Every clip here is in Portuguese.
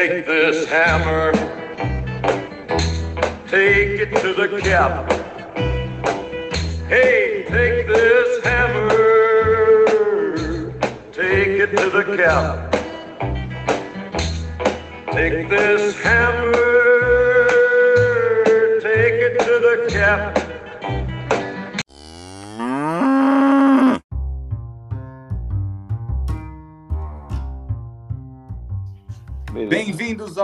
Take this hammer, take it to the cap. Hey, take this hammer, take it to the cap. Take this hammer, take it to the cap.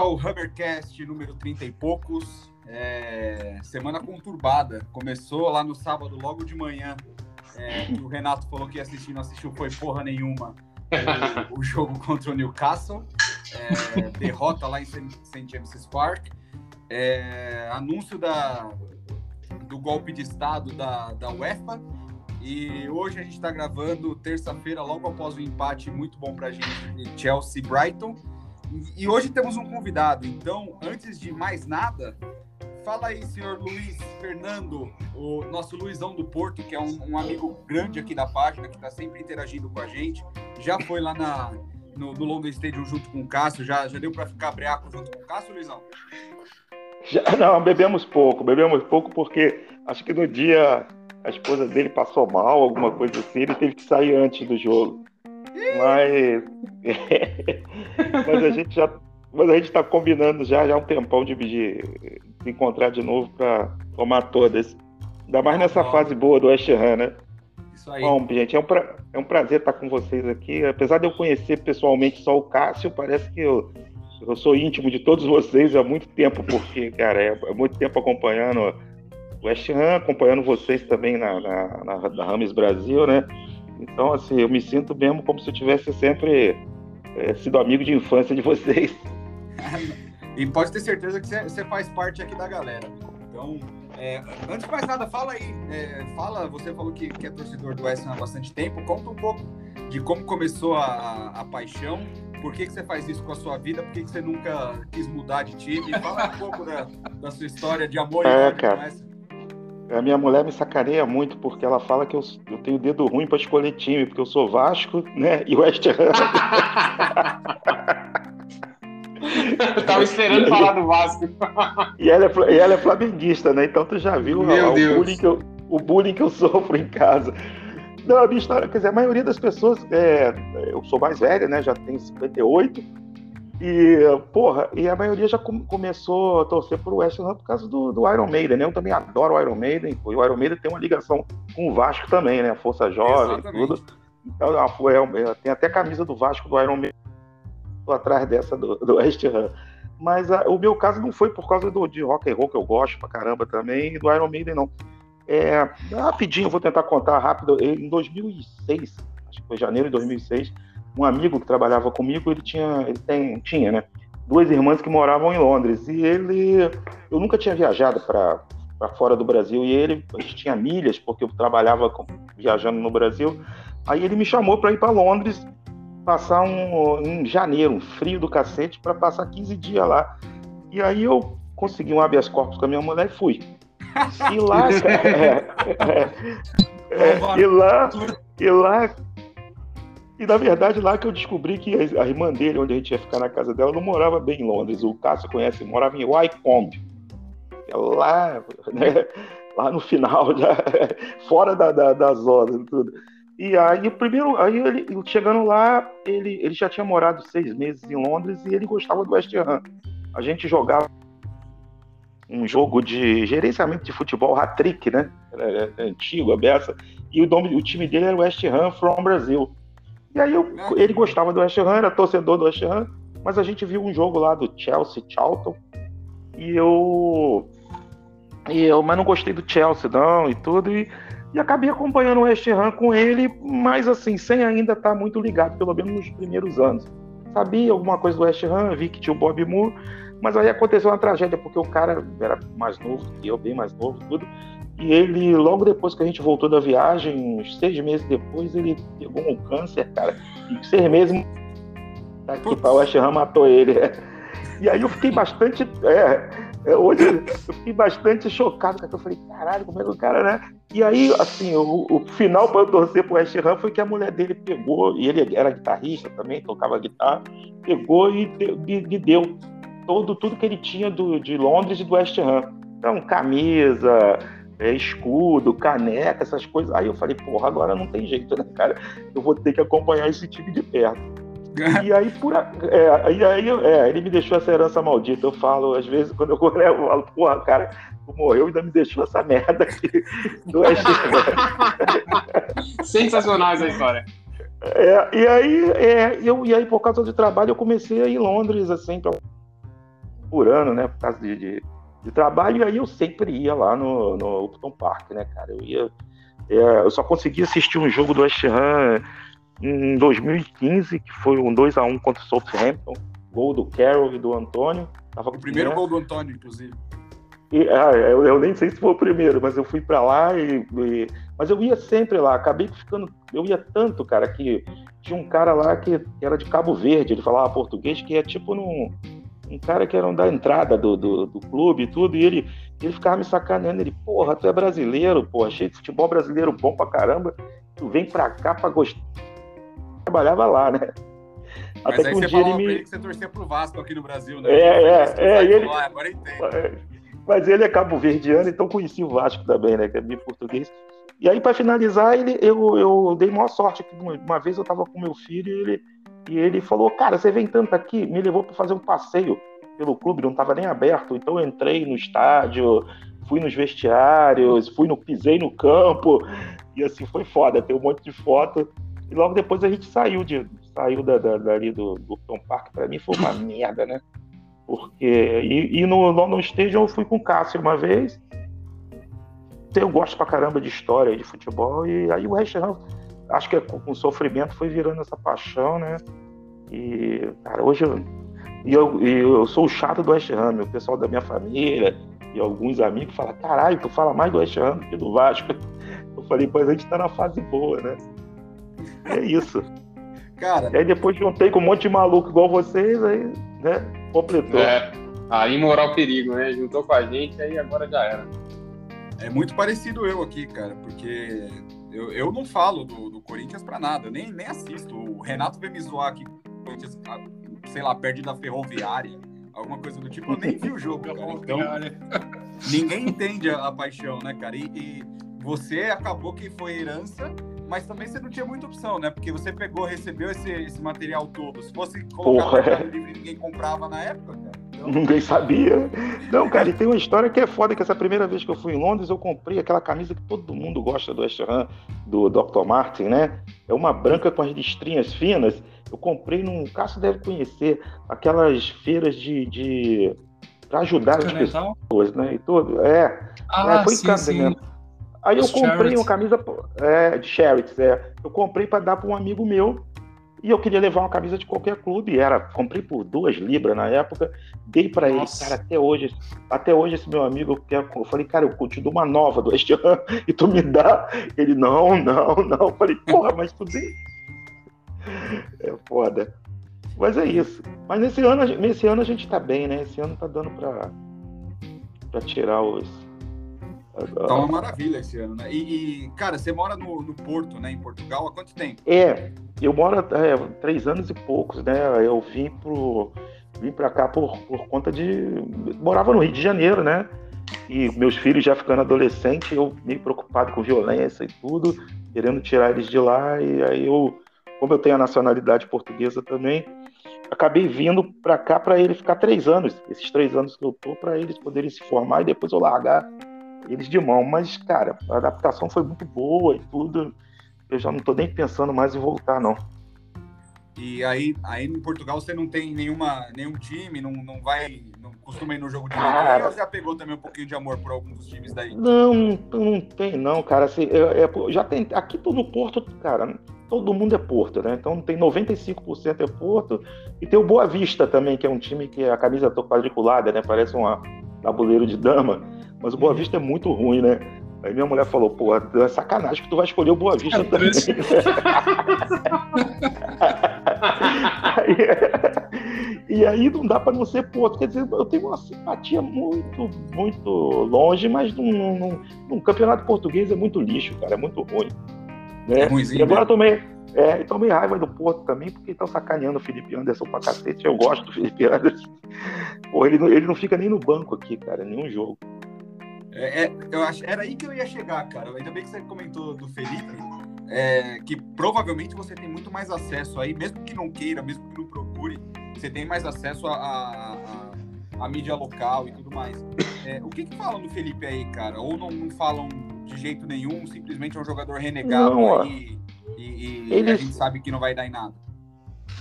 Ao Rubbercast número 30 e poucos. É, semana conturbada. Começou lá no sábado, logo de manhã. É, o Renato falou que ia assistir, não assistiu, foi porra nenhuma. O, o jogo contra o Newcastle. É, derrota lá em St. James's Park. É, anúncio da, do golpe de Estado da, da UEFA. E hoje a gente está gravando terça-feira, logo após o empate muito bom para a gente de Chelsea-Brighton. E hoje temos um convidado, então, antes de mais nada, fala aí, senhor Luiz Fernando, o nosso Luizão do Porto, que é um, um amigo grande aqui da página, que está sempre interagindo com a gente. Já foi lá na, no, no London Stadium junto com o Cássio, já, já deu para ficar breaco junto com o Cássio, Luizão? Já, não, bebemos pouco, bebemos pouco porque acho que no dia a esposa dele passou mal, alguma coisa assim, ele teve que sair antes do jogo. Mas, mas a gente já mas a gente está combinando já, já há um tempão de, de se encontrar de novo para tomar todas. Ainda mais nessa Bom. fase boa do West Ham, né? Isso aí. Bom, gente, é um, pra, é um prazer estar com vocês aqui. Apesar de eu conhecer pessoalmente só o Cássio, parece que eu, eu sou íntimo de todos vocês há muito tempo, porque, cara, é, é muito tempo acompanhando o West Ham, acompanhando vocês também na, na, na, na Rames Brasil, né? Então, assim, eu me sinto mesmo como se eu tivesse sempre é, sido amigo de infância de vocês. e pode ter certeza que você faz parte aqui da galera. Então, é, antes de mais nada, fala aí. É, fala, você falou que, que é torcedor do West há bastante tempo. Conta um pouco de como começou a, a, paixão, por que, que você faz isso com a sua vida, por que, que você nunca quis mudar de time. Fala um pouco da, da sua história de amor é, e cara. A minha mulher me sacaneia muito porque ela fala que eu, eu tenho dedo ruim para escolher time, porque eu sou Vasco, né? E West Ham. eu tava esperando falar do Vasco. e, ela é, e ela é flamenguista, né? Então tu já viu ó, o, bullying que eu, o bullying que eu sofro em casa. Não, a minha história, quer dizer, a maioria das pessoas, é, eu sou mais velho, né? Já tenho 58 e, porra, e a maioria já com, começou a torcer pro West Ham por causa do, do, Iron Maiden, né? Eu também adoro o Iron Maiden, e o Iron Maiden tem uma ligação com o Vasco também, né? A Força Jovem e tudo. Então, é, é, tem até a camisa do Vasco do Iron Maiden atrás dessa do, do West Ham. Mas a, o meu caso não foi por causa do, de rock and roll, que eu gosto pra caramba também, e do Iron Maiden, não. É, rapidinho, vou tentar contar rápido. Em 2006, acho que foi janeiro de 2006, um amigo que trabalhava comigo, ele tinha, ele tem, tinha, né? Duas irmãs que moravam em Londres e ele, eu nunca tinha viajado para para fora do Brasil e ele, a gente tinha milhas porque eu trabalhava com, viajando no Brasil. Aí ele me chamou para ir para Londres passar um em janeiro, um frio do cacete, para passar 15 dias lá. E aí eu consegui um habeas corpus com a minha mulher e fui. E lá, é, é, é, e lá, e lá e na verdade, lá que eu descobri que a irmã dele, onde a gente ia ficar na casa dela, não morava bem em Londres. O Cássio conhece, morava em Wycombe. É lá, né, lá no final, já, fora da, da, da zona tudo. E aí, primeiro, aí ele, chegando lá, ele, ele já tinha morado seis meses em Londres e ele gostava do West Ham. A gente jogava um jogo de gerenciamento de futebol, hat-trick, né? É, antigo, a beça. E o, nome, o time dele era West Ham from Brasil. E aí eu, ele gostava do West Ham, era torcedor do West Ham, mas a gente viu um jogo lá do Chelsea, Charlton, e eu, e eu mas não gostei do Chelsea não e tudo, e, e acabei acompanhando o West Ham com ele, mas assim, sem ainda estar muito ligado, pelo menos nos primeiros anos. Sabia alguma coisa do West Ham, vi que tinha o Bob Moore, mas aí aconteceu uma tragédia, porque o cara era mais novo que eu, bem mais novo, tudo, e ele, logo depois que a gente voltou da viagem, uns seis meses depois, ele pegou um câncer, cara. E seis meses aqui para o West Ham matou ele. E aí eu fiquei bastante. É, É, hoje eu fiquei bastante chocado, porque eu falei, caralho, como é que o cara, né? E aí, assim, o, o final para eu torcer pro West Ham foi que a mulher dele pegou, e ele era guitarrista também, tocava guitarra, pegou e me, me deu todo, tudo que ele tinha do, de Londres e do West Ham. Então, camisa, é, escudo, caneca, essas coisas. Aí eu falei, porra, agora não tem jeito, né, cara? Eu vou ter que acompanhar esse time de perto. e aí, por a... é, e aí é, ele me deixou essa herança maldita. Eu falo, às vezes, quando eu corro, eu falo, porra, cara, tu morreu e ainda me deixou essa merda aqui do Sensacional essa história. É, e aí, é, eu, e aí, por causa do trabalho, eu comecei a ir em Londres, assim, pra, por ano, né? Por causa de, de, de, trabalho, e aí eu sempre ia lá no, no Upton Park, né, cara? Eu ia. É, eu só conseguia assistir um jogo do West Ham em 2015, que foi um 2 a 1 contra o Southampton, gol do Carroll e do Antônio. Tava o primeiro gol do Antônio, inclusive. E, ah, eu, eu, nem sei se foi o primeiro, mas eu fui para lá e, e, Mas eu ia sempre lá, acabei ficando. Eu ia tanto, cara, que tinha um cara lá que, era de Cabo Verde, ele falava português, que é tipo num, um cara que era um da entrada do, do, do, clube e tudo, e ele, ele ficava me sacaneando. Ele, porra, tu é brasileiro, porra, achei futebol brasileiro bom pra caramba, tu vem pra cá pra gostar trabalhava lá, né? Mas Até que um dia ele me. Que você torcia pro Vasco aqui no Brasil, né? É, é, é. Ele... Lá, agora entendo. Mas ele é cabo-verdiano, então conheci o Vasco também, né? Que é meio português. E aí, para finalizar, ele, eu, eu dei maior sorte. Uma vez eu estava com meu filho e ele, e ele falou: Cara, você vem tanto aqui, me levou para fazer um passeio pelo clube, não estava nem aberto. Então eu entrei no estádio, fui nos vestiários, fui no, pisei no campo. E assim, foi foda. Tem um monte de foto. E logo depois a gente saiu de saiu da, da, dali do, do Tom Park. Para mim foi uma merda, né? Porque e, e no London Stadium eu fui com o Cássio uma vez. Eu gosto pra caramba de história, de futebol e aí o West Ham, acho que é com o sofrimento foi virando essa paixão, né? E cara, hoje eu, e eu, e eu sou o chato do West Ham, o pessoal da minha família e alguns amigos falam, caralho, tu fala mais do West Ham que do Vasco. Eu falei, pois a gente tá na fase boa, né? É isso. Cara. E aí depois juntei com um monte de maluco igual vocês, aí, né? Completou. É. Aí moral perigo, né? Juntou com a gente, aí agora já era. É muito parecido eu aqui, cara, porque eu, eu não falo do, do Corinthians pra nada, nem, nem assisto. O Renato veio me zoar aqui, Corinthians, sei lá, perde da ferroviária, alguma coisa do tipo. Eu nem vi o jogo, cara. Então, ninguém entende a, a paixão, né, cara? E, e você acabou que foi herança mas também você não tinha muita opção, né? Porque você pegou, recebeu esse, esse material todo. Se fosse colocar Porra, no livre, ninguém comprava na época, cara. Ninguém sabia. Não, cara, e tem uma história que é foda, que essa primeira vez que eu fui em Londres, eu comprei aquela camisa que todo mundo gosta do West Ham, do Dr. Martin, né? É uma branca com as listrinhas finas. Eu comprei num. O Cássio deve conhecer aquelas feiras de. de para ajudar as pessoas, né? E tudo. É. Ah, é, foi sim, sim. Mesmo. Aí eu comprei uma camisa é, de Charity, é. Eu comprei para dar para um amigo meu e eu queria levar uma camisa de qualquer clube. Era, comprei por duas libras na época, dei para ele, cara, até hoje, até hoje esse meu amigo, eu falei, cara, eu te dou uma nova do este ano e tu me dá. Ele, não, não, não. Eu falei, porra, mas tu dei. É foda. Mas é isso. Mas nesse ano, nesse ano a gente tá bem, né? Esse ano tá dando para para tirar os Tá uma maravilha esse ano, né? E, e cara, você mora no, no, Porto, né? Em Portugal, há quanto tempo? É, eu moro é, três anos e poucos, né? Eu vim pro vim para cá por, por conta de morava no Rio de Janeiro, né? E meus filhos já ficando adolescentes, eu meio preocupado com violência e tudo, querendo tirar eles de lá. E aí eu, como eu tenho a nacionalidade portuguesa também, acabei vindo para cá para ele ficar três anos. Esses três anos que eu tô para eles poderem se formar e depois eu largar eles de mão. Mas, cara, a adaptação foi muito boa e tudo. Eu já não tô nem pensando mais em voltar, não. E aí, aí em Portugal você não tem nenhuma, nenhum time, não, não vai, não costuma ir no jogo de cara, ou já pegou também um pouquinho de amor por alguns dos times daí? Não, não, não tem não, cara. Assim, é, é, já tem, aqui no Porto, cara, todo mundo é Porto, né? Então tem 95% é Porto e tem o Boa Vista também, que é um time que a camisa tá quadriculada, né? Parece um tabuleiro de dama. Mas o Boa Vista é muito ruim, né? Aí minha mulher falou, pô, é sacanagem que tu vai escolher o Boa Vista também. E aí não dá para não ser Porto. Quer dizer, eu tenho uma simpatia muito, muito longe, mas num, num, num campeonato português é muito lixo, cara, é muito ruim. Né? É ruimzinho, e agora né? tomei, é, tomei raiva do Porto também, porque estão sacaneando o Felipe Anderson pra cacete. Eu gosto do Felipe Anderson. Pô, ele, ele não fica nem no banco aqui, cara, nenhum jogo. É, é, eu acho, era aí que eu ia chegar, cara. Ainda bem que você comentou do Felipe, é, que provavelmente você tem muito mais acesso aí, mesmo que não queira, mesmo que não procure, você tem mais acesso a, a, a mídia local e tudo mais. É, o que, que falam do Felipe aí, cara? Ou não, não falam de jeito nenhum, simplesmente é um jogador renegado não, aí, e, e eles... a gente sabe que não vai dar em nada?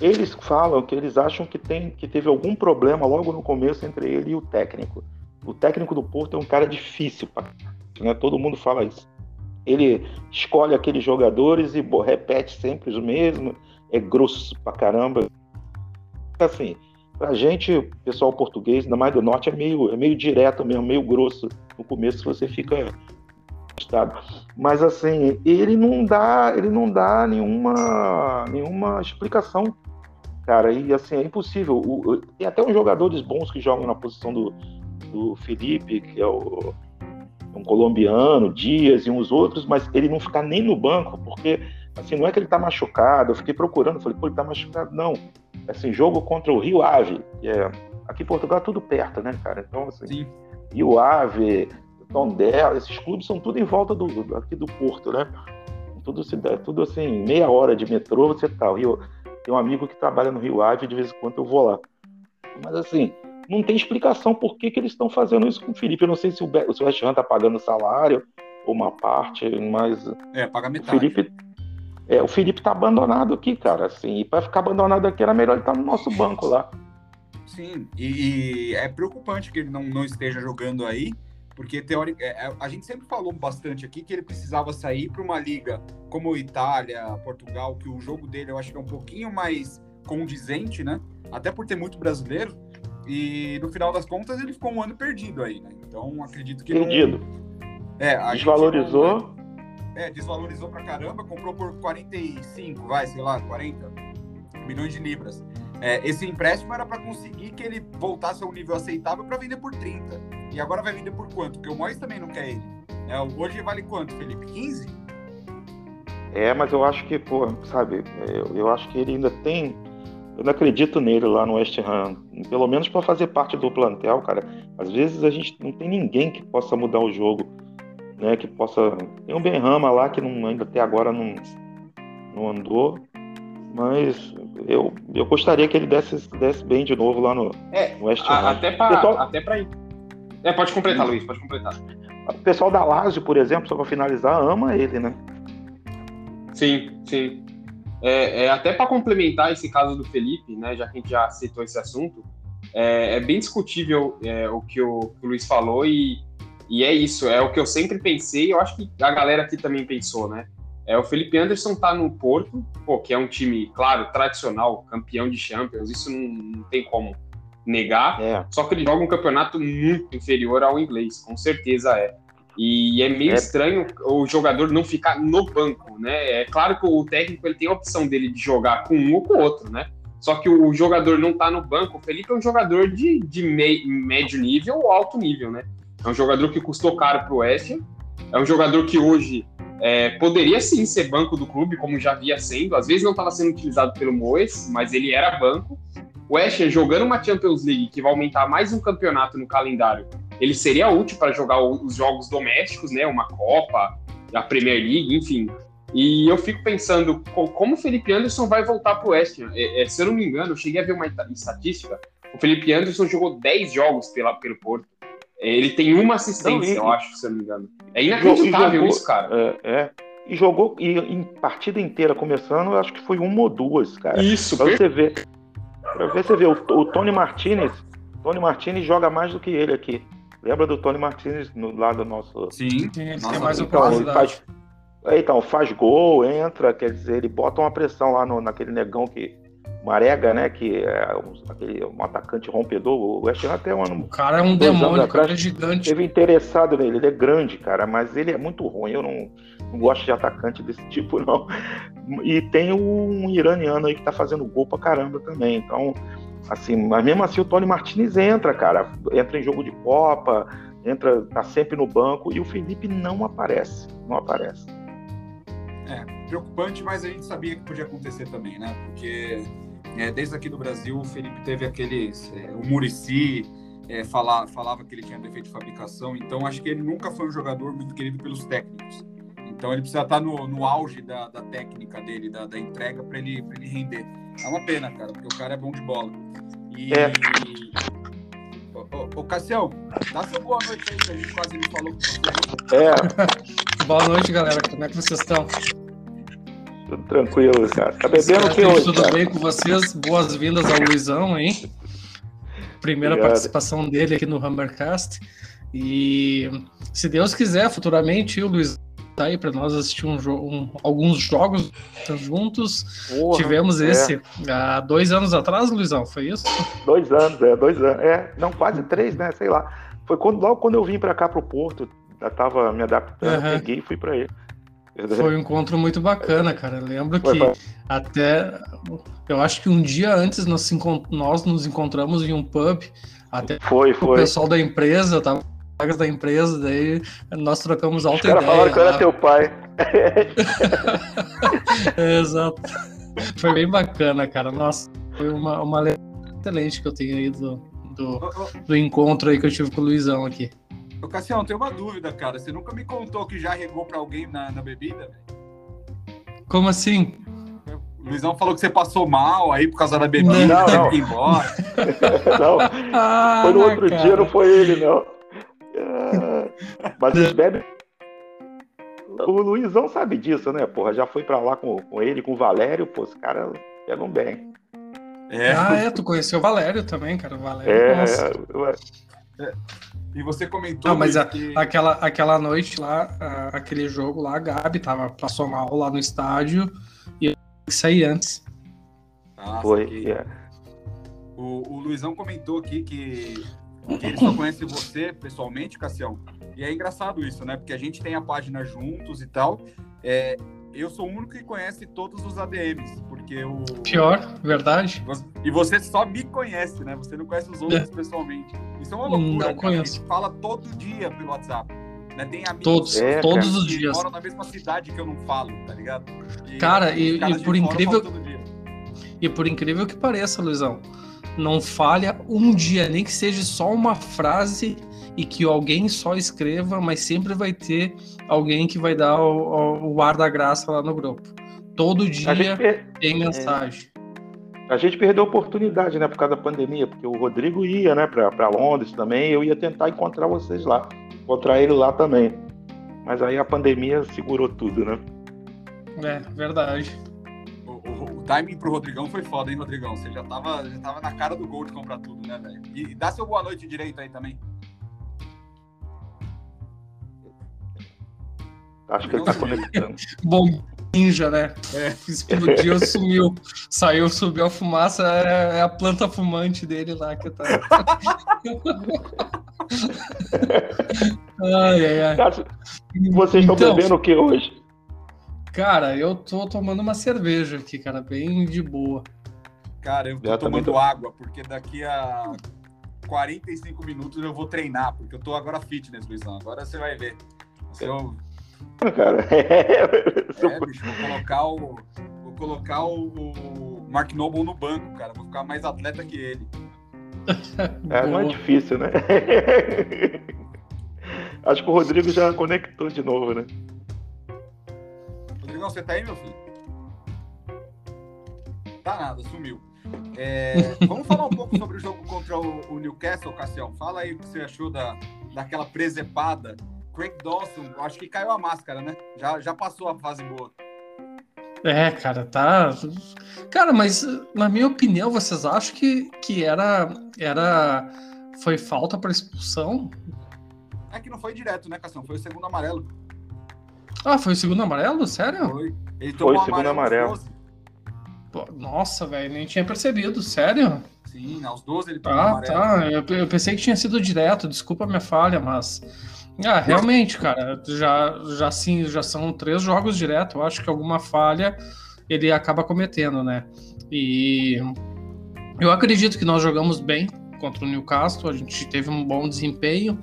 Eles falam que eles acham que, tem, que teve algum problema logo no começo entre ele e o técnico o técnico do Porto é um cara difícil, né? todo mundo fala isso. Ele escolhe aqueles jogadores e bo, repete sempre os mesmos, é grosso pra caramba. Assim, pra gente, pessoal português, ainda mais do norte, é meio, é meio direto mesmo, meio grosso. No começo você fica estado. Mas assim, ele não dá, ele não dá nenhuma, nenhuma explicação, cara. E assim, é impossível. O, tem até uns jogadores bons que jogam na posição do, do Felipe, que é o, um colombiano, Dias e uns outros, mas ele não ficar nem no banco, porque assim, não é que ele está machucado, eu fiquei procurando, falei, pô, ele tá machucado, não. Assim, jogo contra o Rio Ave, que é, aqui em Portugal é tudo perto, né, cara? Então, assim, Sim. Rio Ave, Tondela, esses clubes são tudo em volta do, aqui do Porto, né? Tudo, tudo assim, meia hora de metrô, você tá. Rio, tem um amigo que trabalha no Rio Ave, de vez em quando eu vou lá. Mas assim, não tem explicação por que, que eles estão fazendo isso com o Felipe. Eu não sei se o, se o West Ham está pagando salário ou uma parte, mas. É, paga metade. O Felipe, é, o Felipe tá abandonado aqui, cara. Assim, e para ficar abandonado aqui era melhor ele estar tá no nosso banco lá. Sim, e, e, é preocupante que ele não, não esteja jogando aí, porque teórica, é, é, a gente sempre falou bastante aqui que ele precisava sair para uma liga como Itália, Portugal, que o jogo dele eu acho que é um pouquinho mais condizente, né? Até por ter muito brasileiro, e no final das contas ele ficou um ano perdido aí, né? Então acredito que. Perdido. Não... É, Desvalorizou. Não... É, desvalorizou pra caramba, comprou por 45, vai, sei lá, 40 milhões de libras. É, esse empréstimo era para conseguir que ele voltasse a um nível aceitável para vender por 30. E agora vai vender por quanto? Porque o Mois também não quer ele. É, hoje vale quanto, Felipe? 15? É, mas eu acho que, pô, sabe, eu, eu acho que ele ainda tem eu não acredito nele lá no West Ham. Pelo menos para fazer parte do plantel, cara. Às vezes a gente não tem ninguém que possa mudar o jogo, né? Que possa. Tem um Benrama lá que não, ainda até agora não, não andou. Mas eu, eu gostaria que ele desse, desse bem de novo lá no, é, no West Ham. Até para pessoal... até pra ir. É, pode completar, Luiz, pode completar. O pessoal da Lazio, por exemplo, só para finalizar, ama ele, né? Sim, sim. É, é até para complementar esse caso do Felipe, né, já que a gente já citou esse assunto, é, é bem discutível é, o, que o, que o Luiz falou e, e é isso, é o que eu sempre pensei, eu acho que a galera aqui também pensou, né? É, o Felipe Anderson tá no Porto, pô, que é um time, claro, tradicional, campeão de Champions, isso não, não tem como negar. É. Só que ele joga um campeonato muito inferior ao inglês, com certeza é. E é meio é. estranho o jogador não ficar no banco, né? É claro que o técnico ele tem a opção dele de jogar com um ou com o outro, né? Só que o jogador não tá no banco. O Felipe é um jogador de, de médio nível ou alto nível, né? É um jogador que custou caro pro West. É um jogador que hoje é, poderia sim ser banco do clube, como já havia sendo. Às vezes não estava sendo utilizado pelo Moes, mas ele era banco. O West jogando uma Champions League que vai aumentar mais um campeonato no calendário ele seria útil para jogar os jogos domésticos, né? Uma Copa, a Premier League, enfim. E eu fico pensando como o Felipe Anderson vai voltar para o West Ham. É, é, se eu não me engano, eu cheguei a ver uma estatística. O Felipe Anderson jogou 10 jogos pela, pelo Porto. É, ele tem uma assistência, não, eu acho, se eu não me engano. É inacreditável jogou, isso, cara. É, é, E jogou e, em partida inteira começando, eu acho que foi uma ou duas, cara. Isso, pra você ver. Pra ver, você ver, o, o Tony Martinez. Tony Martinez joga mais do que ele aqui. Lembra do Tony Martinez no lado nosso. Sim, Nossa, tem mais então, ele faz, então, faz gol, entra, quer dizer, ele bota uma pressão lá no, naquele negão que. Marega, né? Que é um, aquele, um atacante rompedor. O West Ham até um ano. O cara é um demônio, o cara é gigante. Teve interessado nele, ele é grande, cara, mas ele é muito ruim. Eu não, não gosto de atacante desse tipo, não. E tem um iraniano aí que tá fazendo gol pra caramba também. Então, Assim, mas mesmo assim o Tony Martinez entra, cara. Entra em jogo de Copa, entra, tá sempre no banco, e o Felipe não aparece. Não aparece. É, preocupante, mas a gente sabia que podia acontecer também, né? Porque é, desde aqui do Brasil, o Felipe teve aqueles. É, o Murici é, falava que ele tinha defeito de fabricação, então acho que ele nunca foi um jogador muito querido pelos técnicos. Então ele precisa estar no, no auge da, da técnica dele, da, da entrega, para ele, ele render. É uma pena, cara, porque o cara é bom de bola. E. É. Ô, ô, Cassião, dá seu boa noite aí, que a gente quase não falou com você. É. boa noite, galera. Como é que vocês estão? Tudo tranquilo, cara. Tá bebendo o que hoje? Tudo cara? bem com vocês? Boas-vindas ao Luizão, hein? Primeira Obrigado. participação dele aqui no Hammercast. E se Deus quiser, futuramente o Luiz tá aí para nós assistir um, um, alguns jogos juntos. Porra, Tivemos é. esse há dois anos atrás, Luizão, foi isso? Dois anos, é, dois anos. É, não, quase três, né? Sei lá. Foi quando, logo quando eu vim pra cá pro Porto, já tava me adaptando, Aham. peguei e fui pra ele. Foi um encontro muito bacana, cara. Eu lembro que até. Eu acho que um dia antes nós, nós nos encontramos em um pub, até Foi, o foi. pessoal da empresa, tava colegas da empresa, daí nós trocamos Os alta caras ideia. falaram que eu era lá. teu pai. É, Exato. Foi bem bacana, cara. Nossa, foi uma, uma excelente que eu tenho aí do, do, do encontro aí que eu tive com o Luizão aqui. ô, Cassião, tem uma dúvida, cara. Você nunca me contou que já regou pra alguém na, na bebida, velho? Como assim? O Luizão falou que você passou mal aí por causa da bebida, Não, teve não. que ir embora. não, Ah, foi no outro cara. dia, não foi ele, não. Ah, Mas eles bebem. O Luizão sabe disso, né, porra? Já foi pra lá com, com ele, com o Valério, pô, os caras pegam bem. É. Ah, é, tu conheceu o Valério também, cara. O Valério, É, nossa. é, E você comentou Não, mas a- que... Aquela, aquela noite lá, a- aquele jogo lá, a Gabi tava, passou mal lá no estádio e eu que sair antes. Ah, foi. saquei. é. O, o Luizão comentou aqui que, que ele só conhece você pessoalmente, Cassião. E é engraçado isso, né? Porque a gente tem a página juntos e tal. É, eu sou o único que conhece todos os ADMs, porque o. Pior, verdade? E você só me conhece, né? Você não conhece os outros pessoalmente. Isso é uma loucura. Não conheço. A gente fala todo dia pelo WhatsApp. Né? Tem amigos Todos, É, todos cara. os que dias. moram na mesma cidade que eu não falo, tá ligado? E Cara, e- e por incrível- falam todo dia. E por incrível que pareça, Luizão, não falha um dia, nem que seja só uma frase e que alguém só escreva, mas sempre vai ter alguém que vai dar o, o- ar da graça lá no grupo. Todo dia per- tem mensagem. a gente perdeu a oportunidade, né, por causa da pandemia, porque o Rodrigo ia, né, pra Londres também, eu ia tentar encontrar vocês lá, encontrar ele lá também. Mas aí a pandemia segurou tudo, né? É, verdade. O, o- o timing pro Rodrigão foi foda, hein, Rodrigão? Você já tava, já tava na cara do gol de comprar tudo, né, velho? E, e dá seu boa noite direito aí também. Acho que ele tá conectando. Bom, ninja, né? É. Explodiu, sumiu. Saiu, subiu a fumaça, é, é a planta fumante dele lá que tá. ai, ai, ai. Cara, vocês estão Então, bebendo o que hoje? Cara, eu tô tomando uma cerveja aqui, cara, bem de boa. Cara, eu tô também tomando tô- água, porque daqui a 45 minutos eu vou treinar, porque eu tô agora fitness, Luizão. Agora você vai ver. Se eu, Cara, é, bicho, vou colocar o. Vou colocar o, o Mark Noble no banco, cara. Vou ficar mais atleta que ele. é, não é difícil, né? Acho que o Rodrigo já conectou de novo, né? Rodrigão, você tá aí, meu filho? Tá nada, sumiu. É, vamos falar um pouco sobre o jogo contra o, o Newcastle, Cassião. Fala aí o que você achou da, daquela presepada. Craig Dawson, acho que caiu a máscara, né? Já, já passou a fase boa. É, cara, tá. Cara, mas na minha opinião, vocês acham que, que era, era. Foi falta para expulsão? É que não foi direto, né, Cassião? Foi o segundo amarelo. Ah, foi o segundo amarelo? Sério? Foi. Ele Foi tomou o segundo amarelo. 12. Pô, Nossa, velho, nem tinha percebido, sério? Sim, aos 12 ele tomou Ah, amarelo. tá. Eu, eu pensei que tinha sido direto, desculpa a minha falha, mas. Ah, realmente, cara, já, já sim, já são três jogos direto. Eu acho que alguma falha ele acaba cometendo, né? E Eu acredito que nós jogamos bem contra o Newcastle, a gente teve um bom desempenho,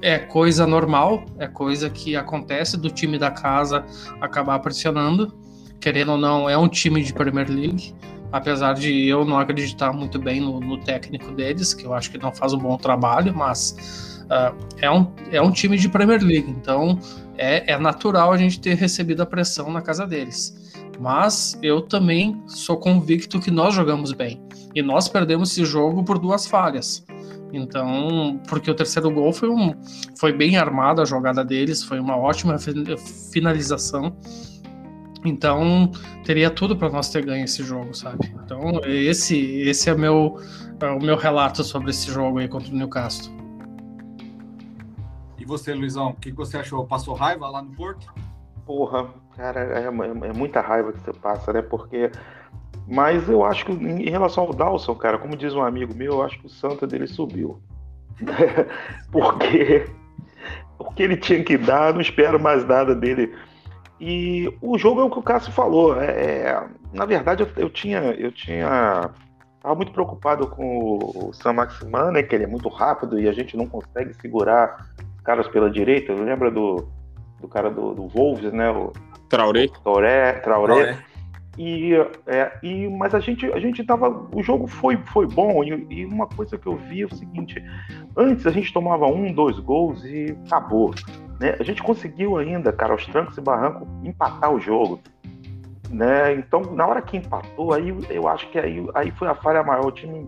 é coisa normal, é coisa que acontece do time da casa acabar pressionando, querendo ou não, é um time de Premier League, apesar de eu não acreditar muito bem no, no técnico deles, que eu acho que não faz um bom trabalho, mas uh, é, um, é um time de Premier League, então é, é natural a gente ter recebido a pressão na casa deles. Mas eu também sou convicto que nós jogamos bem. E nós perdemos esse jogo por duas falhas. Então, porque o terceiro gol foi, um, foi bem armado a jogada deles, foi uma ótima finalização. Então, teria tudo para nós ter ganho esse jogo, sabe? Então, esse, esse é, meu, é o meu relato sobre esse jogo aí contra o Newcastle. E você, Luizão, o que você achou? Passou raiva lá no Porto? Porra, cara, é, é, é muita raiva que você passa, né? Porque. Mas eu acho que em relação ao Dawson, cara, como diz um amigo meu, eu acho que o Santa dele subiu. porque. Porque ele tinha que dar, não espero mais nada dele. E o jogo é o que o Cássio falou. É, é na verdade, eu, eu, tinha. Eu tinha. Tava muito preocupado com o Sam Maximan, né? Que ele é muito rápido e a gente não consegue segurar os caras pela direita. Lembra do, do cara do, do Wolves, né? O Traoré. Traoré. Traoré. E, é, e, mas a gente, a gente tava. O jogo foi, foi bom, e, e, uma coisa que eu vi é o seguinte: antes a gente tomava um, dois gols e acabou. Né? A gente conseguiu ainda, cara, aos trancos e barrancos, empatar o jogo. Né? Então, na hora que empatou, aí eu acho que aí, aí foi a falha maior. O time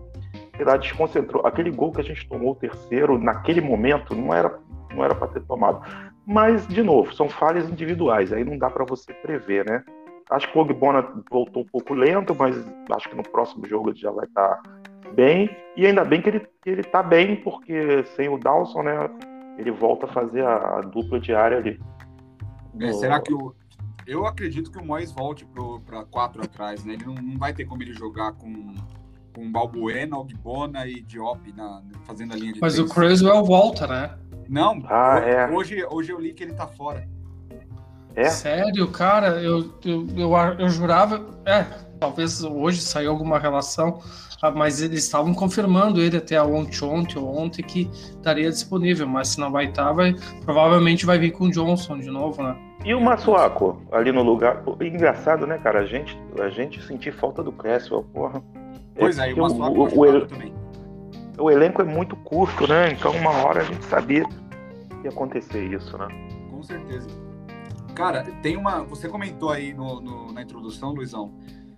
lá, desconcentrou. Aquele gol que a gente tomou, o terceiro, naquele momento, não era, não era para ter tomado. Mas, de novo, são falhas individuais, aí não dá para você prever, né? Acho que o Ogbona voltou um pouco lento, mas acho que no próximo jogo ele já vai estar tá bem. E ainda bem que ele, que ele tá bem, porque sem o Dawson, né, ele volta a fazer a, a dupla diária ali. É, será que o. Eu acredito que o Mois volte para quatro atrás, né? Ele não, não, vai ter como ele jogar com, com Balbuena, Ogbona e Diop na, fazendo a linha de Mas três. o Creswell volta, né? Não, ah, hoje, é. hoje, hoje eu li que ele tá fora. É? Sério, cara, eu, eu, eu, eu, jurava. É, talvez hoje saiu alguma relação, ah, mas eles estavam confirmando ele até ontem, ontem ou ontem que estaria disponível, mas se não vai estar, tá, vai, provavelmente vai vir com o Johnson de novo, né? E o Massuaco ali no lugar. Engraçado, né, cara? A gente, a gente sentir falta do Cresswell, porra. Pois é, é e o Massuaco o, o, o, também o elenco é muito curto, né? Então uma hora a gente sabia que ia acontecer isso, né? Com certeza. Cara, tem uma. Você comentou aí no, no na introdução, Luizão,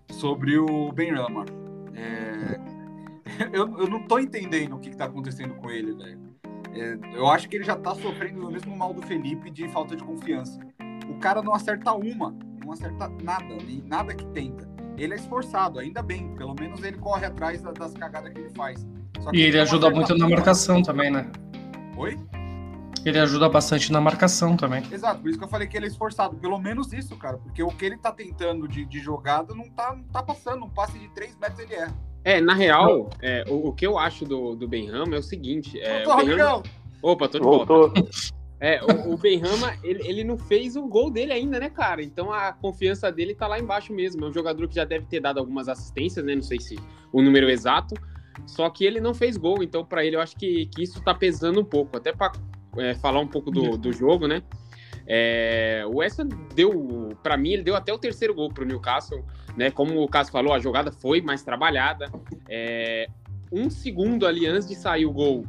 sobre o Ben Rama. É... eu, eu não tô entendendo o que, que tá acontecendo com ele, velho. É, eu acho que ele já tá sofrendo do mesmo mal do Felipe de falta de confiança. O cara não acerta uma, não acerta nada, nem nada que tenta. Ele é esforçado, ainda bem, pelo menos ele corre atrás das cagadas que ele faz. E ele ajuda muito na marcação também, né? Oi? Ele ajuda bastante na marcação também. Exato, por isso que eu falei que ele é esforçado. Pelo menos isso, cara. Porque o que ele tá tentando de, de jogada não tá, não tá passando. Um passe de 3 metros ele erra. É, na real, é, o, o, que eu acho do, do Benham é o seguinte. É, Tô, o Benham... Opa, tô de volta. É, o, o Benrama, ele, ele não fez o gol dele ainda, né, cara? Então a confiança dele tá lá embaixo mesmo. É um jogador que já deve ter dado algumas assistências, né? Não sei se o número exato, só que ele não fez gol, então para ele eu acho que, que isso tá pesando um pouco. Até para é, falar um pouco do, do jogo, né? É, o West deu, para mim, ele deu até o terceiro gol pro Newcastle, né? Como o Cássio falou, a jogada foi mais trabalhada. É, um segundo ali antes de sair o gol,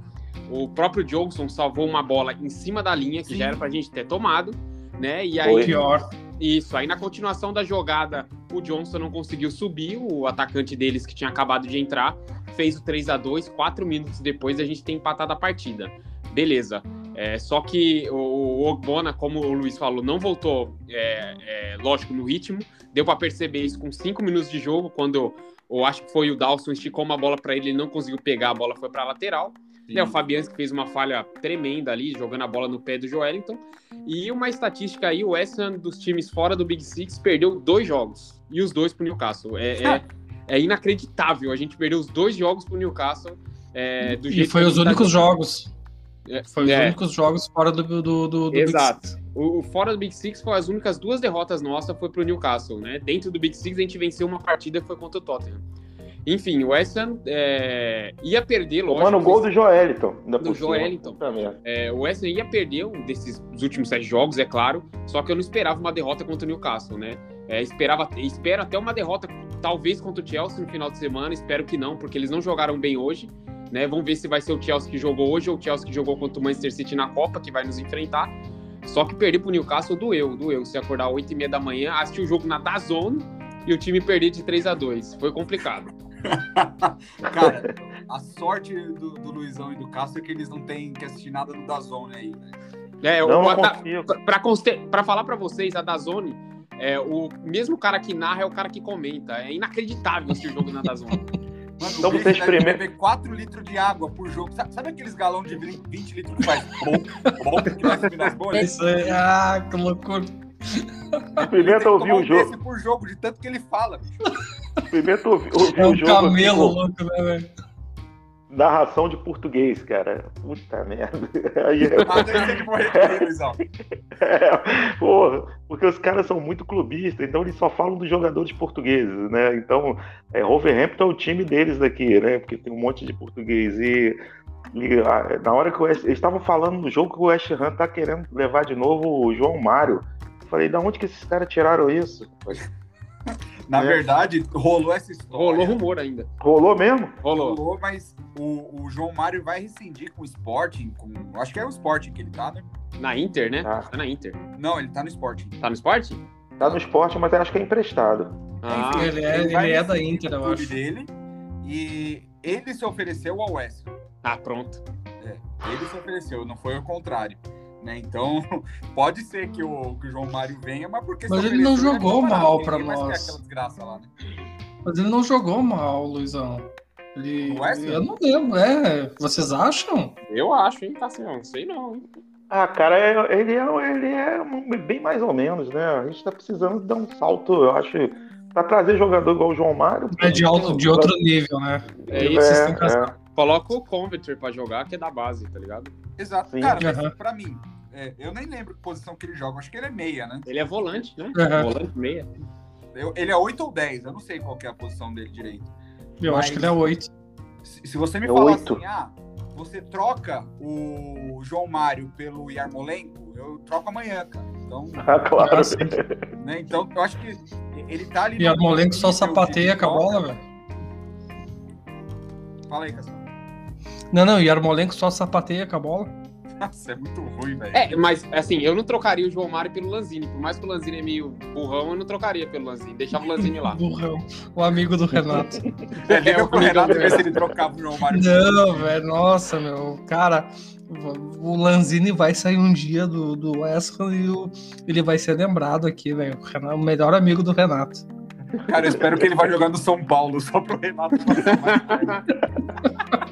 o próprio Johnson salvou uma bola em cima da linha, que Sim. já era pra gente ter tomado, né? E aí. Foi. Pior. Isso, aí na continuação da jogada, o Johnson não conseguiu subir, o atacante deles que tinha acabado de entrar fez o 3 a 2 quatro minutos depois a gente tem empatado a partida. Beleza. É, só que o, Ogbona, como o Luiz falou, não voltou, é, é, lógico, no ritmo. Deu para perceber isso com cinco minutos de jogo, quando eu acho que foi o Dawson esticou uma bola para ele, ele não conseguiu pegar, a bola foi para lateral. É o Fabianski fez uma falha tremenda ali, jogando a bola no pé do Joelinton. E uma estatística aí, o West Ham dos times fora do Big Six perdeu dois jogos. E os dois pro Newcastle. É, é, é inacreditável. A gente perdeu os dois jogos pro Newcastle. É, e foi os tá únicos tá... jogos. É, foi os é. únicos jogos fora do, do, do, do Exato. Big Six. O, o, fora do Big Six foi as únicas duas derrotas nossas foi pro Newcastle, né? Dentro do Big Six a gente venceu uma partida que foi contra o Tottenham. Enfim, o West Ham é, ia perder, lógico. Mano, o gol do Joeliton. Do Joeliton. É, o West Ham ia perder um desses últimos sete jogos, é claro, só que eu não esperava uma derrota contra o Newcastle, né? É, esperava, espero até uma derrota, talvez contra o Chelsea no final de semana, espero que não, porque eles não jogaram bem hoje. Né? Vamos ver se vai ser o Chelsea que jogou hoje ou o Chelsea que jogou contra o Manchester City na Copa, que vai nos enfrentar. Só que perder pro Newcastle doeu, doeu. Se acordar às 8 e meia da manhã, assistir o jogo na Dazone e o time perder de 3 a 2 Foi complicado. Cara, a sorte do, do, Luizão e do Castro é que eles não têm que assistir nada no Dazone aí, né? É, para falar para vocês, a Dazone, é, o mesmo cara que narra é o cara que comenta. É inacreditável esse jogo na Dazone. Mano, então você experimenta. beber 4 litros de água por jogo. Sabe, sabe aqueles galões de 20 litros que faz bom, bom que vai subir nas bolhas? Isso aí, ah, que loucura. Experimenta ouvir o jogo. por jogo, de tanto que ele fala. Experimenta ouvir, ouvir é um o jogo. camelo assim, louco, né, velho? Narração de português, cara. Puta merda. Aí é... é, porra, porque os caras são muito clubistas, então eles só falam dos jogadores portugueses, né? Então, é, Wolverhampton é o time deles daqui, né? Porque tem um monte de português. E, e a, na hora que West, eles estavam falando do jogo que o West Ham tá querendo levar de novo o João Mário. Eu falei, da onde que esses caras tiraram isso? Na é. verdade, rolou essa história. Rolou rumor ainda. Rolou mesmo? Rolou. Rolou, mas o, o João Mário vai rescindir com o Sporting, com, acho que é o Sporting que ele tá, né? Na Inter, né? Ah. Tá na Inter. Não, ele tá no Sporting. Tá no Sporting? Tá no Sporting, mas eu acho que é emprestado. Ah, Enfim, ele, é, ele, ele é da Inter, eu acho. dele e ele se ofereceu ao West. Ah, pronto. É, ele se ofereceu, não foi o contrário. Né? Então, pode ser que o, que o João Mário venha, mas porque. Mas ele não jogou mal para nós. Lá, né? Mas ele não jogou mal, Luizão. Ele... Eu não lembro, é. Vocês acham? Eu acho, hein, Cassião? Não sei não, hein? Ah, cara, é, ele é, ele é bem mais ou menos, né? A gente tá precisando dar um salto, eu acho, pra trazer jogador igual o João Mário. É de, alto, de outro nível, né? É isso, é, é. Coloca o Converter pra jogar, que é da base, tá ligado? Exato. Sim. Cara, mas uhum. pra mim, é, eu nem lembro que posição que ele joga. Acho que ele é meia, né? Ele é volante, né? Uhum. Volante meia. Eu, ele é 8 ou 10, eu não sei qual é a posição dele direito. Eu mas, acho que ele é 8. Se, se você me é falar 8. assim, ah, você troca o João Mário pelo Yarmolenko, eu troco amanhã, cara. Então, ah, claro. Né? Então, eu acho que ele tá ali. Yarmolenko só sapateia com a bola, velho. Fala aí, Cassio. Não, não, e Yarmolenko só sapateia com a bola. Nossa, é muito ruim, velho. É, mas assim, eu não trocaria o João Mário pelo Lanzini. Por mais que o Lanzini é meio burrão, eu não trocaria pelo Lanzini. Deixava o Lanzini lá. burrão. O amigo do Renato. é, liga pro Renato ver se ele trocava o João Mário. Não, velho, nossa, meu. Cara, o Lanzini vai sair um dia do, do West Ham e o, ele vai ser lembrado aqui, velho. O melhor amigo do Renato. Cara, eu espero que ele vá jogar no São Paulo, só pro Renato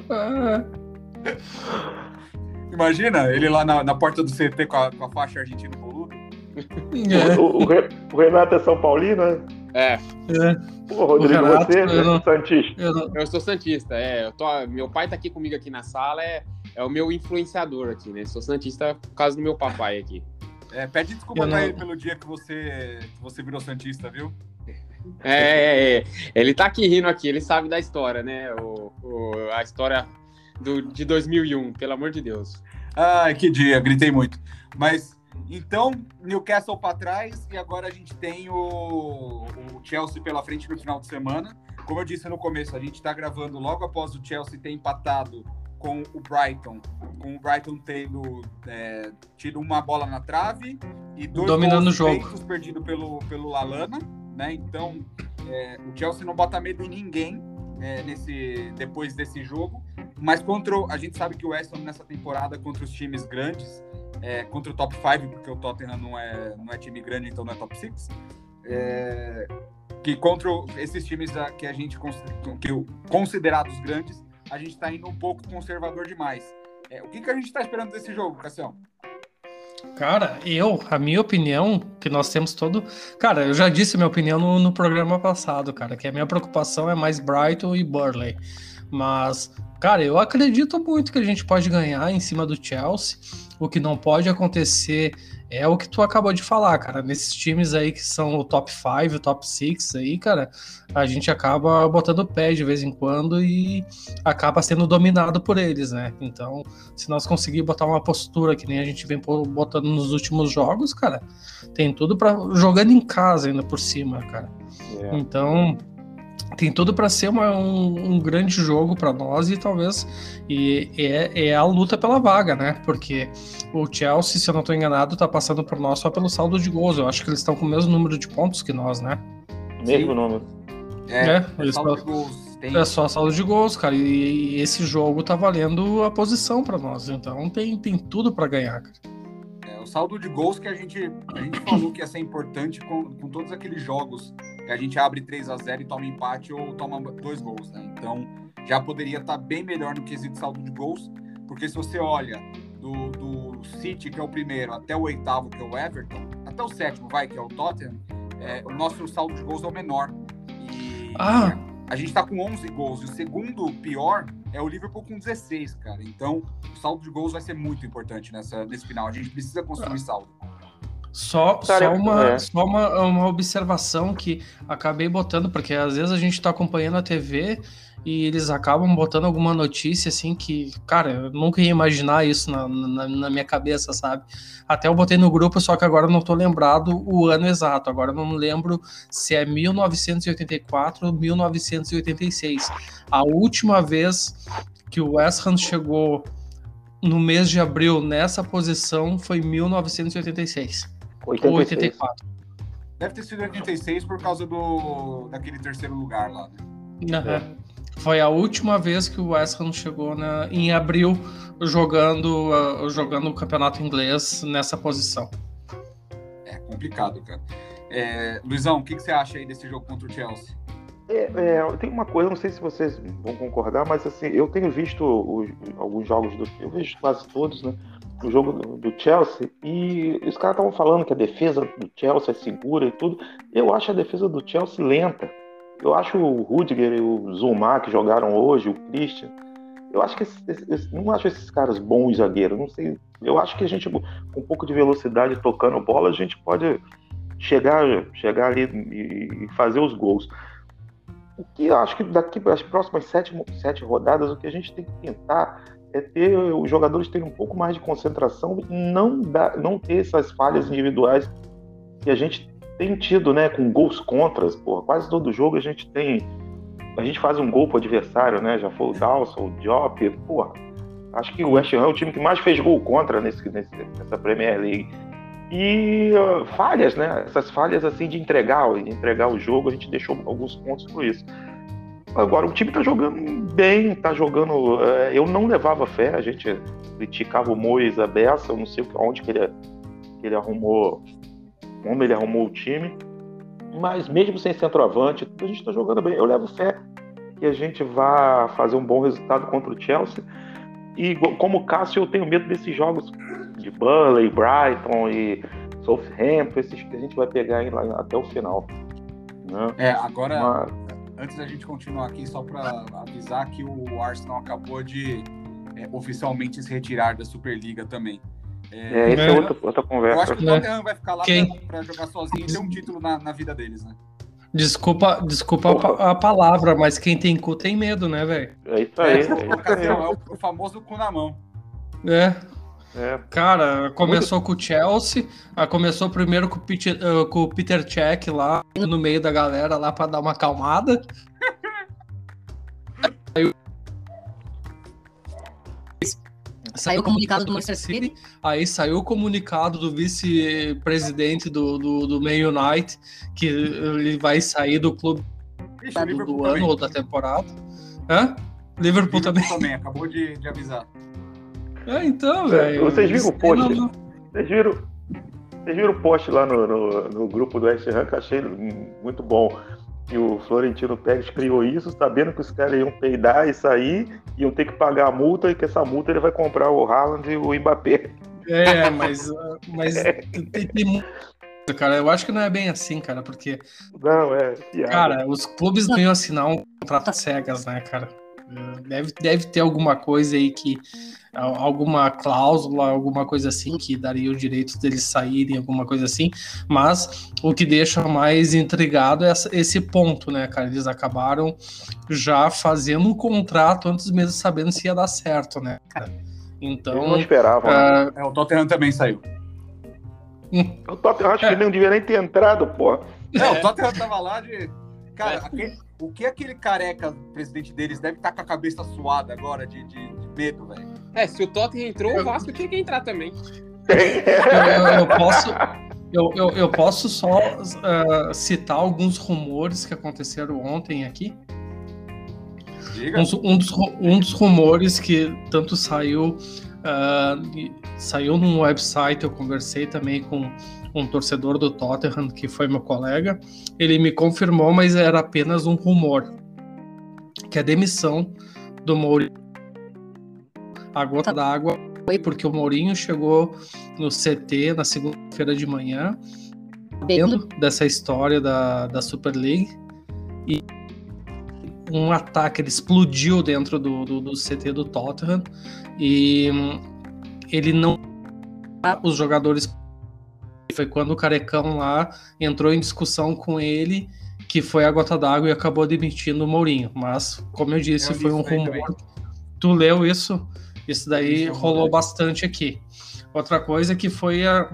Imagina ele lá na, na porta do CT com a, com a faixa argentina boludo. É. O, o, o, Renato é São Paulino, né? É. é. Pô, Rodrigo, Renato, você é não, Santista. Eu, não... eu, sou Santista, é. Eu tô, meu pai tá aqui comigo aqui na sala, é, é o meu influenciador aqui, né? Sou Santista por causa do meu papai aqui. É, pede desculpa pra ele pelo dia que você, que você virou Santista, viu? É, é, é, ele tá aqui rindo aqui, ele sabe da história, né? O, o, a história do, de 2001, pelo amor de Deus. Ai, que dia, gritei muito. Mas então, Newcastle para trás e agora a gente tem o, o, Chelsea pela frente no final de semana. Como eu disse no começo, a gente está gravando logo após o Chelsea ter empatado com o Brighton, com o Brighton tendo é, tido uma bola na trave e dois dominando o jogo perdido pelo pelo Lalana né? Então, é, o Chelsea não bota medo em ninguém é, nesse depois desse jogo, mas contra a gente sabe que o West Ham nessa temporada contra os times grandes, é, contra o top 5, porque o Tottenham não é não é time grande, então não é top 6. É, que contra esses times que a gente que considerados grandes, a gente está indo um pouco conservador demais. É, o que, que a gente está esperando desse jogo, Cassião? Cara, eu, a minha opinião, que nós temos todo. Cara, eu já disse minha opinião no, no programa passado, cara, que a minha preocupação é mais Brighton e Burley. Mas, cara, eu acredito muito que a gente pode ganhar em cima do Chelsea. O que não pode acontecer é o que tu acabou de falar, cara. Nesses times aí que são o top 5, o top 6 aí, cara, a gente acaba botando o pé de vez em quando e acaba sendo dominado por eles, né? Então, se nós conseguir botar uma postura que nem a gente vem botando nos últimos jogos, cara, tem tudo para jogando em casa ainda por cima, cara. Yeah. É. Então, tem tudo para ser uma, um, um, grande jogo para nós e talvez e, é, é, a luta pela vaga, né? Porque o Chelsea, se eu não estou enganado, está passando por nós só pelo saldo de gols. Eu acho que eles estão com o mesmo número de pontos que nós, né? Mesmo número. É, é, é saldo de gols. Tem... É só saldo de gols, cara. E, e esse jogo tá valendo a posição para nós. Então tem, tem tudo para ganhar, cara saldo de gols que a gente, a gente falou que ia ser importante com, com todos aqueles jogos que a gente abre 3 a 0 e toma empate ou toma dois gols, né? Então já poderia estar tá bem melhor no quesito saldo de gols, porque se você olha do, do City, que é o primeiro, até o oitavo, que é o Everton, até o sétimo, vai, que é o Tottenham, é, o nosso saldo de gols é o menor. E ah. a gente está com 11 gols, e o segundo pior é o Liverpool com 16, cara. Então, o saldo de gols vai ser muito importante nessa, nesse final. A gente precisa construir saldo. Só, só, uma, é. só uma, uma observação que acabei botando, porque às vezes a gente está acompanhando a TV e eles acabam botando alguma notícia assim que, cara, eu nunca ia imaginar isso na, na, na, minha cabeça, sabe? Até eu botei no grupo, só que agora eu não tô lembrado o ano exato. Agora eu não lembro se é 1984 ou 1986. A última vez que o West Ham chegou no mês de abril nessa posição foi 1986. 86. Ou 84. Deve ter sido 86 por causa do daquele terceiro lugar lá, né? Uhum. Foi a última vez que o West Ham chegou na, em abril jogando, uh, jogando o campeonato inglês nessa posição. É complicado, cara. É, Luizão, o que, que, você acha aí desse jogo contra o Chelsea? É, é, tem uma coisa, não sei se vocês vão concordar, mas assim, eu tenho visto os, alguns jogos do. Eu vejo quase todos, né? o jogo do Chelsea e os caras estavam falando que a defesa do Chelsea é segura e tudo. Eu acho a defesa do Chelsea lenta. Eu acho o Rudiger e o Zuma que jogaram hoje, o Christian. Eu acho que esse, não acho esses caras bons zagueiros. Não sei. Eu acho que a gente com um pouco de velocidade tocando bola a gente pode chegar, chegar ali e fazer os gols. O que eu acho que daqui para as próximas sete, sete rodadas o que a gente tem que tentar é ter os jogadores terem um pouco mais de concentração e não, dar, não ter essas falhas individuais que a gente tem tido, né, com gols contras, porra, quase todo jogo a gente tem a gente faz um gol pro adversário, né, já foi o Dawson, o Diop, porra, acho que o West Ham é o time que mais fez gol contra nesse, nesse nessa Premier League. E uh, falhas, né, essas falhas assim de entregar, de entregar o jogo, a gente deixou alguns pontos por isso. Agora, o time tá jogando bem, tá jogando. É, eu não levava fé, a gente criticava o Mois a beça, eu não sei onde que ele, que ele arrumou, como ele arrumou o time. Mas mesmo sem centroavante, a gente tá jogando bem. Eu levo fé que a gente vá fazer um bom resultado contra o Chelsea. E como Cássio, eu tenho medo desses jogos de Burnley, Brighton e Southampton, esses que a gente vai pegar até o final. Né? É, agora. Mas antes da gente continuar aqui, só para avisar que o Arsenal acabou de é, oficialmente se retirar da Superliga também. É, é isso é outra, outra conversa. Eu acho que o Tottenham vai ficar lá para jogar sozinho e ter um título na, na vida deles, né? Desculpa, desculpa a, a, palavra, mas quem tem cu tem medo, né, velho? É isso aí. É, é, é, o, o famoso cu na mão. É. É. Cara, começou Muito... com o Chelsea, começou primeiro com o Peter, uh, com o Peter Cech lá, no meio da galera lá para dar uma acalmada. Saiu... saiu o comunicado do Manchester City, aí saiu o comunicado do vice-presidente do, do, do Man United, que ele vai sair do clube Ixi, do, do ano ou da temporada. Hã? Liverpool, Liverpool também. também, acabou de, de avisar. É, então, velho. Vocês viram o post? Vocês viram, vocês viram o post lá no, no, no grupo do West Ham que eu achei muito bom. Que o Florentino Pérez criou isso, sabendo que os caras iam peidar e sair, iam ter que pagar a multa e que essa multa ele vai comprar o Haaland e o Mbappé. É, mas, mas é. tem, tem cara. Eu acho que não é bem assim, cara, porque. Não, é. Piada. Cara, os clubes não iam assinar um contrato cegas, né, cara? Deve, deve ter alguma coisa aí que alguma cláusula, alguma coisa assim que daria o direito deles saírem, alguma coisa assim. Mas o que deixa mais intrigado é esse ponto, né, cara? Eles acabaram já fazendo um contrato antes mesmo sabendo se ia dar certo, né, cara? Então. Eu não esperava. Uh... É, o Tottenham também saiu. o Tottenham acho é. que ele não devia nem ter entrado, pô. Não, o Tottenham tava lá de. Cara, é. aquele, o que aquele careca presidente deles deve estar tá com a cabeça suada agora de, de, de medo, velho? É, se o Tottenham entrou, o Vasco tinha que entrar também. eu, eu, posso. Eu, eu, eu posso só uh, citar alguns rumores que aconteceram ontem aqui. Um, um, dos, um dos rumores que tanto saiu uh, saiu num website, eu conversei também com um torcedor do Tottenham, que foi meu colega, ele me confirmou, mas era apenas um rumor, que a demissão do Mourinho, a gota tá. d'água foi porque o Mourinho chegou no CT na segunda-feira de manhã, dentro dessa história da, da Super League, e um ataque, ele explodiu dentro do, do, do CT do Tottenham e hum, ele não os jogadores foi quando o Carecão lá entrou em discussão com ele que foi a gota d'água e acabou demitindo o Mourinho. Mas, como eu disse, eu foi um rumor. Tu leu isso? Isso daí rolou bastante aqui. Outra coisa que foi a,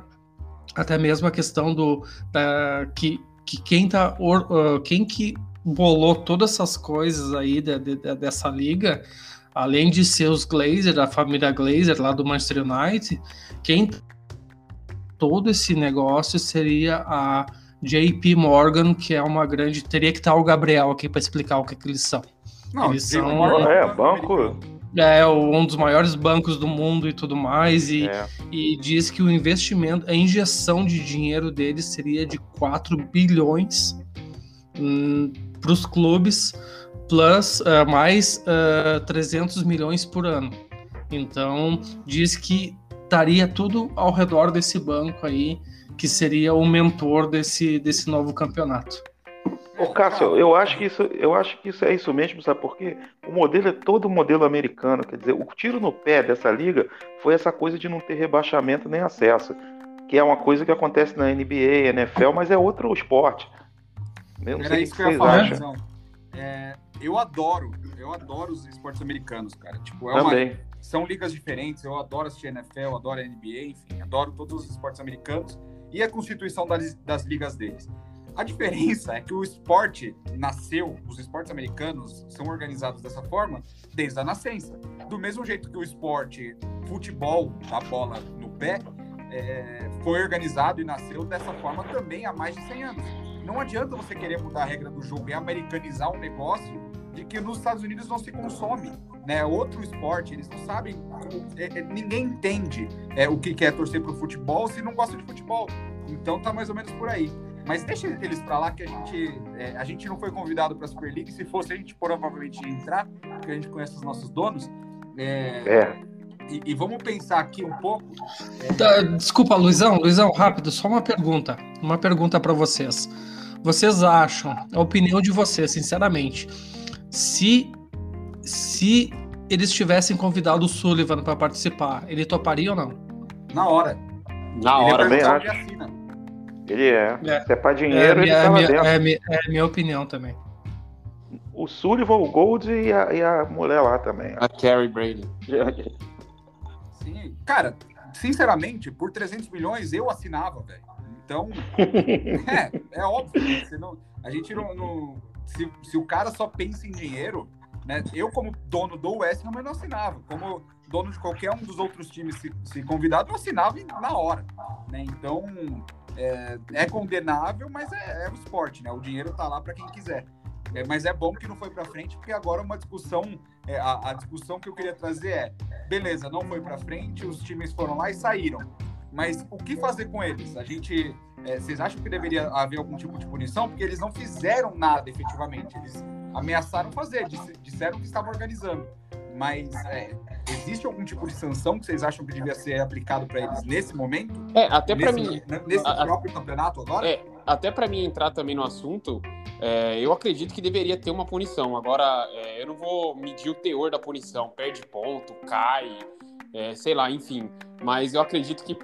até mesmo a questão do da, que, que quem tá uh, quem que bolou todas essas coisas aí de, de, dessa liga, além de ser os Glazer, a família Glazer lá do Manchester United, quem todo esse negócio seria a JP Morgan, que é uma grande. Teria que estar o Gabriel aqui para explicar o que, que eles são. Não, eles são. É, banco. É, um dos maiores bancos do mundo e tudo mais. E, é. e diz que o investimento, a injeção de dinheiro deles seria de 4 bilhões. Hum, para os clubes, plus uh, mais uh, eh, 300 milhões por ano. Então, diz que estaria tudo ao redor desse banco aí, que seria o mentor desse, desse novo campeonato. Ô, Cássio, eu acho que isso, eu acho que isso é isso mesmo, sabe por quê? O modelo é todo modelo americano, quer dizer, o tiro no pé dessa liga foi essa coisa de não ter rebaixamento nem acesso, que é uma coisa que acontece na NBA, NFL, mas é outro esporte. Eu não Era sei isso que eu ia falar, é, eu adoro, eu adoro os esportes americanos, cara. Tipo, é Também. Uma, são ligas diferentes. Eu adoro assistir NFL, adoro NBA, enfim, adoro todos os esportes americanos e a constituição das, das ligas deles. A diferença é que o esporte nasceu, os esportes americanos são organizados dessa forma desde a nascença. Do mesmo jeito que o esporte futebol, da bola no pé, é, foi organizado e nasceu dessa forma também há mais de 100 anos. Não adianta você querer mudar a regra do jogo e americanizar um negócio que nos Estados Unidos não se consome, né? Outro esporte, eles não sabem, é, é, ninguém entende é, o que é torcer para o futebol se não gosta de futebol. Então tá mais ou menos por aí. Mas deixa eles para lá que a gente, é, a gente não foi convidado para a Super League. Se fosse, a gente provavelmente ia entrar, porque a gente conhece os nossos donos. É. é. E, e, vamos pensar aqui um pouco. É... Desculpa, Luizão, Luizão, rápido, só uma pergunta. Uma pergunta para vocês. Vocês acham, a opinião de vocês, sinceramente, se se eles tivessem convidado o Sullivan para participar, ele toparia ou não? Na hora. Na hora, bem acho. Ele é. é. Se é para dinheiro, é, ele é, minha, dentro. É, minha, é minha opinião também. O Sullivan, o Gold e a, e a mulher lá também. A Carrie Brady. Sim, cara, sinceramente, por 300 milhões eu assinava, velho. Então, é, é óbvio. Não, a gente não. não se, se o cara só pensa em dinheiro, né? Eu, como dono do West Ham, eu não assinava. Como dono de qualquer um dos outros times, se, se convidado, eu assinava na hora. Né? Então, é, é condenável, mas é, é, o esporte, né? O dinheiro tá lá para quem quiser. É, mas é bom que não foi para frente, porque agora uma discussão, é, a, a, discussão que eu queria trazer é, beleza, não foi para frente, os times foram lá e saíram. Mas o que fazer com eles? A gente, é, vocês acham que deveria haver algum tipo de punição? Porque eles não fizeram nada efetivamente. Eles ameaçaram fazer, disseram que estavam organizando. Mas é, existe algum tipo de sanção que vocês acham que devia ser aplicado para eles nesse momento? É, até para mim. Nesse a, próprio a, campeonato agora? É, até para mim entrar também no assunto, é, eu acredito que deveria ter uma punição. Agora, é, eu não vou medir o teor da punição. Perde ponto, cai, é, sei lá, enfim. Mas eu acredito que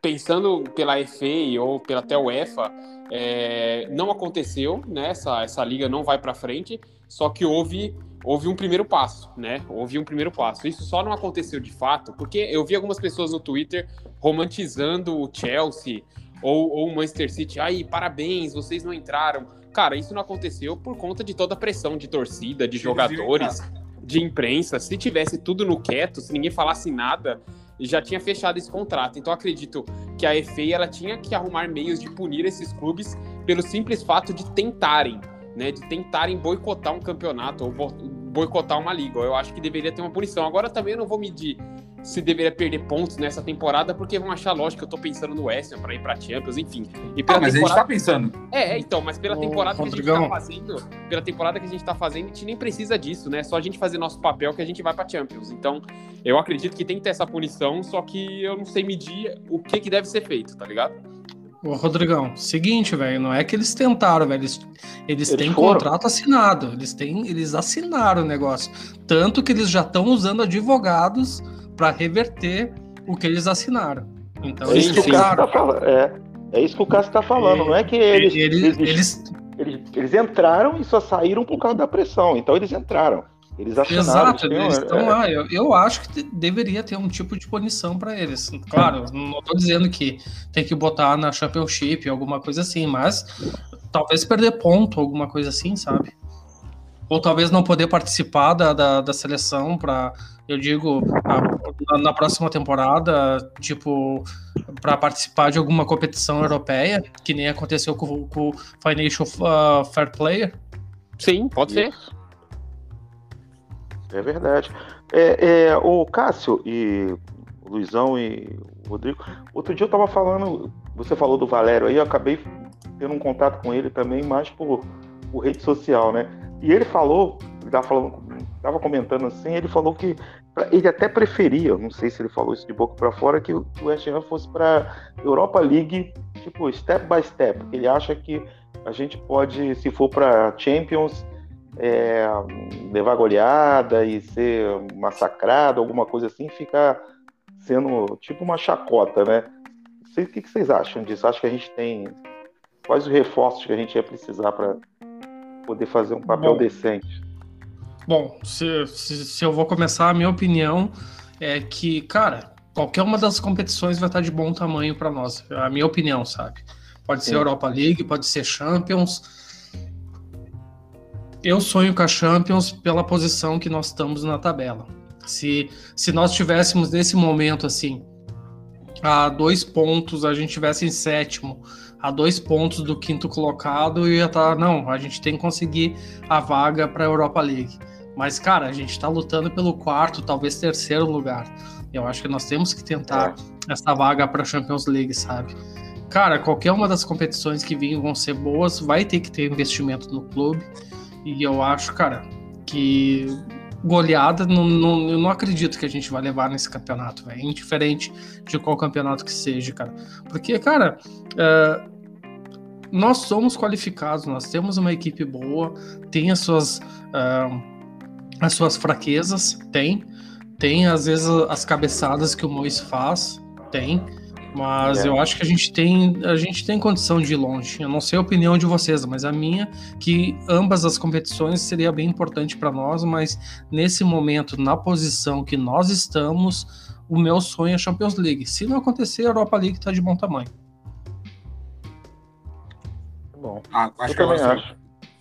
pensando pela FA ou pela até UEFA, é, não aconteceu, né? Essa, essa liga não vai para frente, só que houve houve um primeiro passo, né? Houve um primeiro passo. Isso só não aconteceu de fato, porque eu vi algumas pessoas no Twitter romantizando o Chelsea ou, ou o Manchester City. Aí, parabéns, vocês não entraram. Cara, isso não aconteceu por conta de toda a pressão de torcida, de jogadores, de imprensa. Se tivesse tudo no quieto, se ninguém falasse nada, já tinha fechado esse contrato. Então acredito que a FA ela tinha que arrumar meios de punir esses clubes pelo simples fato de tentarem, né, de tentarem boicotar um campeonato ou boicotar uma liga. Eu acho que deveria ter uma punição. Agora também eu não vou medir se deveria perder pontos nessa temporada, porque vão achar lógico que eu tô pensando no West para ir pra Champions, enfim. E pela ah, mas temporada... a gente tá pensando. É, então, mas pela temporada que a gente tá fazendo, pela temporada que a gente tá fazendo, a gente nem precisa disso, né? Só a gente fazer nosso papel que a gente vai pra Champions. Então, eu acredito que tem que ter essa punição, só que eu não sei medir o que que deve ser feito, tá ligado? Ô, Rodrigão, seguinte, velho, não é que eles tentaram, velho. Eles, eles, eles têm foram. contrato assinado. Eles têm, eles assinaram o negócio. Tanto que eles já estão usando advogados para reverter o que eles assinaram. Então, é isso que o Cássio tá falando. É, é isso que o Cássio está falando. É, não é que eles eles, eles, eles, eles entraram e só saíram por causa da pressão. Então eles entraram. Eles assinaram. Exato, eles estão é, lá. Eu, eu acho que deveria ter um tipo de punição para eles. Claro, não estou dizendo que tem que botar na Championship, alguma coisa assim, mas talvez perder ponto, alguma coisa assim, sabe? Ou talvez não poder participar da, da, da seleção para eu digo, na, na, próxima temporada, tipo, para participar de alguma competição europeia, que nem aconteceu com, com o Financial uh, Fair Player? Sim, pode ser. É verdade. É, é, o Cássio e o Luizão e o Rodrigo, outro dia eu tava falando, você falou do Valério aí, eu acabei tendo um contato com ele também, mais por, por rede social, né? E ele falou, ele tava falando, tava comentando assim, ele falou que ele até preferia, não sei se ele falou isso de boca para fora, que o West Ham fosse para Europa League, tipo, step by step. Ele acha que a gente pode, se for para Champions, é, levar goleada e ser massacrado, alguma coisa assim, ficar sendo tipo uma chacota, né? o que, que vocês acham disso? Acho que a gente tem. Quais os reforços que a gente ia precisar para poder fazer um papel Bom. decente? Bom, se, se, se, eu vou começar, a minha opinião é que, cara, qualquer uma das competições vai estar de bom tamanho para nós. É a minha opinião, sabe? Pode ser Sim. Europa League, pode ser Champions. Eu sonho com a Champions pela posição que nós estamos na tabela. Se, se nós tivéssemos nesse momento assim, a dois pontos, a gente tivesse em sétimo, a dois pontos do quinto colocado, e ia estar, não, a gente tem que conseguir a vaga para a Europa League. Mas, cara, a gente está lutando pelo quarto, talvez terceiro lugar. Eu acho que nós temos que tentar é. essa vaga para a Champions League, sabe? Cara, qualquer uma das competições que vinham vão ser boas, vai ter que ter investimento no clube. E eu acho, cara, que goleada, não, não, eu não acredito que a gente vai levar nesse campeonato, velho. Indiferente de qual campeonato que seja, cara. Porque, cara, uh, nós somos qualificados, nós temos uma equipe boa, tem as suas. Uh, as suas fraquezas, tem. Tem, às vezes, as cabeçadas que o Mois faz, tem. Mas é. eu acho que a gente tem a gente tem condição de ir longe. Eu não sei a opinião de vocês, mas a minha que ambas as competições seria bem importante para nós, mas nesse momento, na posição que nós estamos, o meu sonho é a Champions League. Se não acontecer, a Europa League está de bom tamanho. Ah, acho eu que também acho.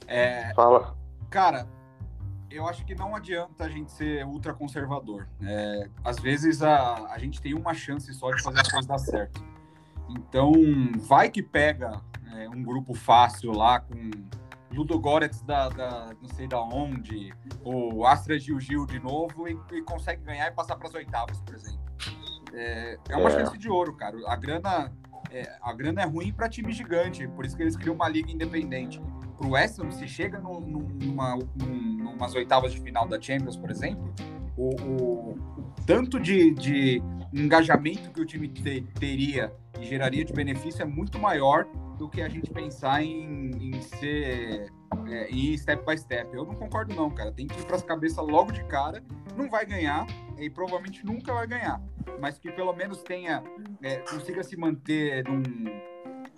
É... Fala. Cara, eu acho que não adianta a gente ser ultra conservador. É, às vezes a, a gente tem uma chance só de fazer as coisas dar certo. Então, vai que pega é, um grupo fácil lá com Ludo Goretz da, da, não sei da onde, ou Astra Gil Gil de novo e, e consegue ganhar e passar para as oitavas, por exemplo. É, é uma é. chance de ouro, cara. A grana, é, a grana é ruim para time gigante, por isso que eles criam uma liga independente. Pro West Ham, se chega no, numa, numa, oitavas de final da Champions, por exemplo, o, o, o tanto de, de, engajamento que o time te, teria e geraria de benefício é muito maior do que a gente pensar em, em ser é, em step by step. Eu não concordo não, cara. Tem que ir para as cabeças logo de cara. Não vai ganhar e provavelmente nunca vai ganhar, mas que pelo menos tenha é, consiga se manter num,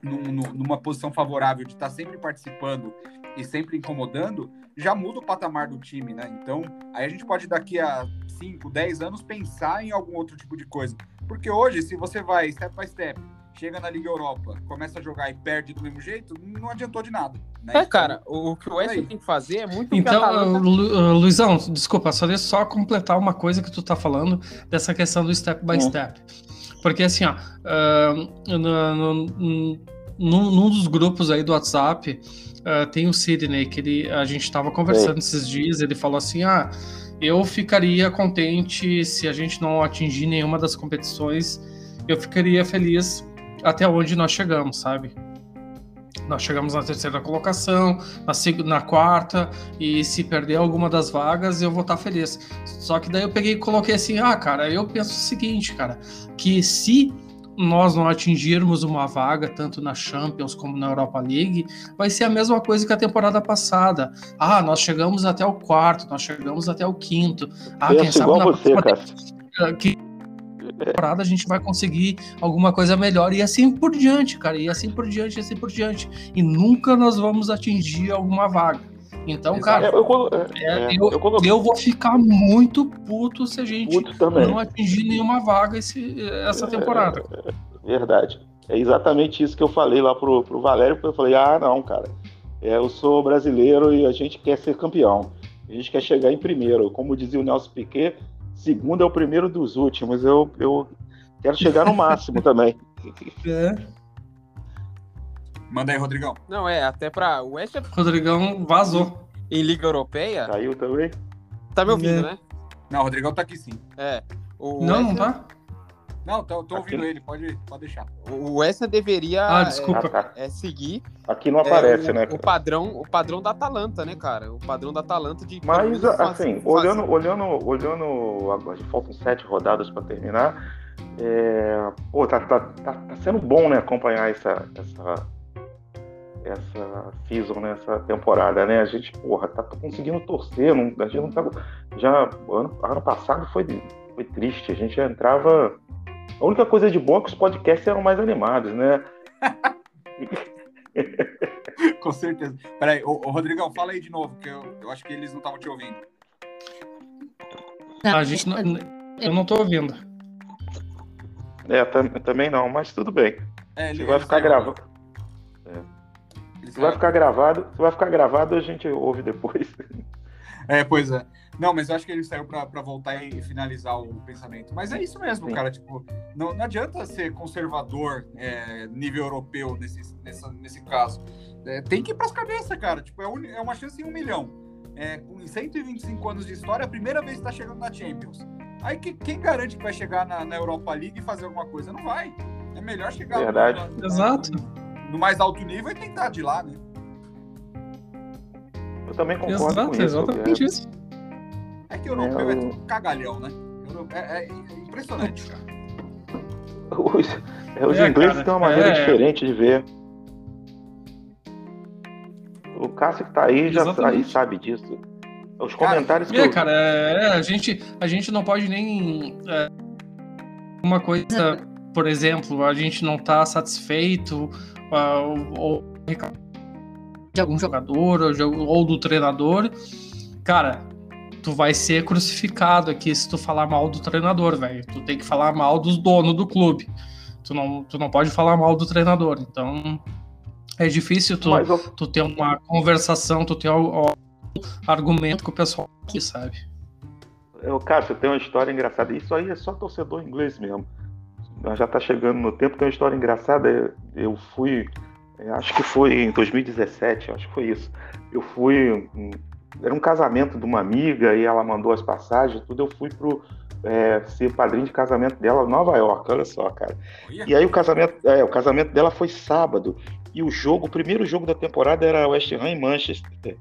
num, numa posição favorável de estar tá sempre participando e sempre incomodando, já muda o patamar do time, né? Então, aí a gente pode daqui a 5, 10 anos pensar em algum outro tipo de coisa. Porque hoje, se você vai step by step, chega na Liga Europa, começa a jogar e perde do mesmo jeito, não adiantou de nada. Né? É, então, cara, o que o West tem que fazer é muito Então, Lu, Luizão, desculpa, só deixa só completar uma coisa que tu tá falando dessa questão do step by hum. step. Porque assim, ó, uh, no, no, num, num, dos grupos aí do WhatsApp, uh, tem o Sidney, que ele, a gente tava conversando esses dias, ele falou assim, ah, eu ficaria contente se a gente não atingir nenhuma das competições, eu ficaria feliz até onde nós chegamos, sabe? Nós chegamos na terceira colocação, na, na quarta, e se perder alguma das vagas, eu vou estar feliz. Só que daí eu peguei e coloquei assim: ah, cara, eu penso o seguinte, cara, que se nós não atingirmos uma vaga, tanto na Champions como na Europa League, vai ser a mesma coisa que a temporada passada. Ah, nós chegamos até o quarto, nós chegamos até o quinto. Ah, Penso quem sabe na você, próxima... que temporada a gente vai conseguir alguma coisa melhor e assim por diante, cara, e assim por diante, e assim por diante. E nunca nós vamos atingir alguma vaga. Então, cara, eu, eu, é, é, eu, eu, eu, vou ficar muito puto se a gente não atingir nenhuma vaga esse, essa temporada. É, verdade. É exatamente isso que eu falei lá pro, pro Valério, porque eu falei, ah, não, cara, é, eu sou brasileiro e a gente quer ser campeão. A gente quer chegar em primeiro. Como dizia o Nelson Piquet, Segundo é o primeiro dos últimos. Eu, eu quero chegar no máximo também. É. Manda aí, Rodrigão. Não, é, até pra. O West é... Rodrigão vazou. Em Liga Europeia. Caiu também? Tá me ouvindo, é. né? Não, o Rodrigão tá aqui sim. É. O não, West... não tá? Não, tô, tô ouvindo aqui... ele, pode, pode deixar. O Wessa deveria ah, desculpa. É, é, seguir. Aqui não aparece, é, o, né? O padrão, o padrão da Atalanta, né, cara? O padrão da Atalanta de. Mas, assim, olhando, olhando, olhando. Agora, faltam sete rodadas para terminar. É, pô, tá, tá, tá, tá, sendo bom, né, acompanhar essa, essa, essa season, né, essa temporada, né? A gente, porra, tá conseguindo torcer, não, a gente não tá. Já ano, ano passado foi, foi triste, a gente já entrava a única coisa de boa é que os podcasts eram mais animados, né? Com certeza. Peraí, ô, ô, Rodrigão, fala aí de novo, que eu, eu acho que eles não estavam te ouvindo. Não, a gente não, eu não tô ouvindo. É, também não, mas tudo bem. É, ele, vai ficar gravado. É. Se vai ficar gravado, se vai ficar gravado, a gente ouve depois. É, pois é. Não, mas eu acho que ele saiu para voltar e finalizar o pensamento. Mas é isso mesmo, Sim. cara. Tipo, não, não adianta ser conservador é, nível europeu nesse, nessa, nesse caso. É, tem que ir para as cabeças, cara. Tipo, é, un, é, uma chance em um milhão. É, com 125 anos de história, é a primeira vez que está chegando na Champions. Aí que, quem garante que vai chegar na, na, Europa League e fazer alguma coisa? Não vai. É melhor chegar Verdade. Exato. No mais alto nível e tentar de lá, né? Eu também concordo Exato, com isso. Exatamente isso. É que o europeu é, é tudo cagalhão, né? É, é impressionante, cara. Os, é, os é, ingleses cara, têm uma maneira é... diferente de ver. O Cássio que tá aí já aí sabe disso. Os comentários cara, que. É, eu... cara, é, a, gente, a gente não pode nem. uma coisa, por exemplo, a gente não tá satisfeito ou, ou de algum jogador ou, ou do treinador. Cara, tu vai ser crucificado aqui se tu falar mal do treinador, velho. Tu tem que falar mal dos donos do clube. Tu não, tu não pode falar mal do treinador. Então, é difícil tu, eu... tu ter uma conversação, tu ter um, um argumento com o pessoal aqui, sabe? Eu, Cássio, tem uma história engraçada. Isso aí é só torcedor inglês mesmo. Já tá chegando no tempo, tem uma história engraçada. Eu fui, acho que foi em 2017, acho que foi isso. Eu fui era um casamento de uma amiga e ela mandou as passagens, tudo. Eu fui pro é, ser padrinho de casamento dela em Nova York, olha só, cara. E aí o casamento, é, o casamento dela foi sábado e o jogo, o primeiro jogo da temporada era West Ham e Manchester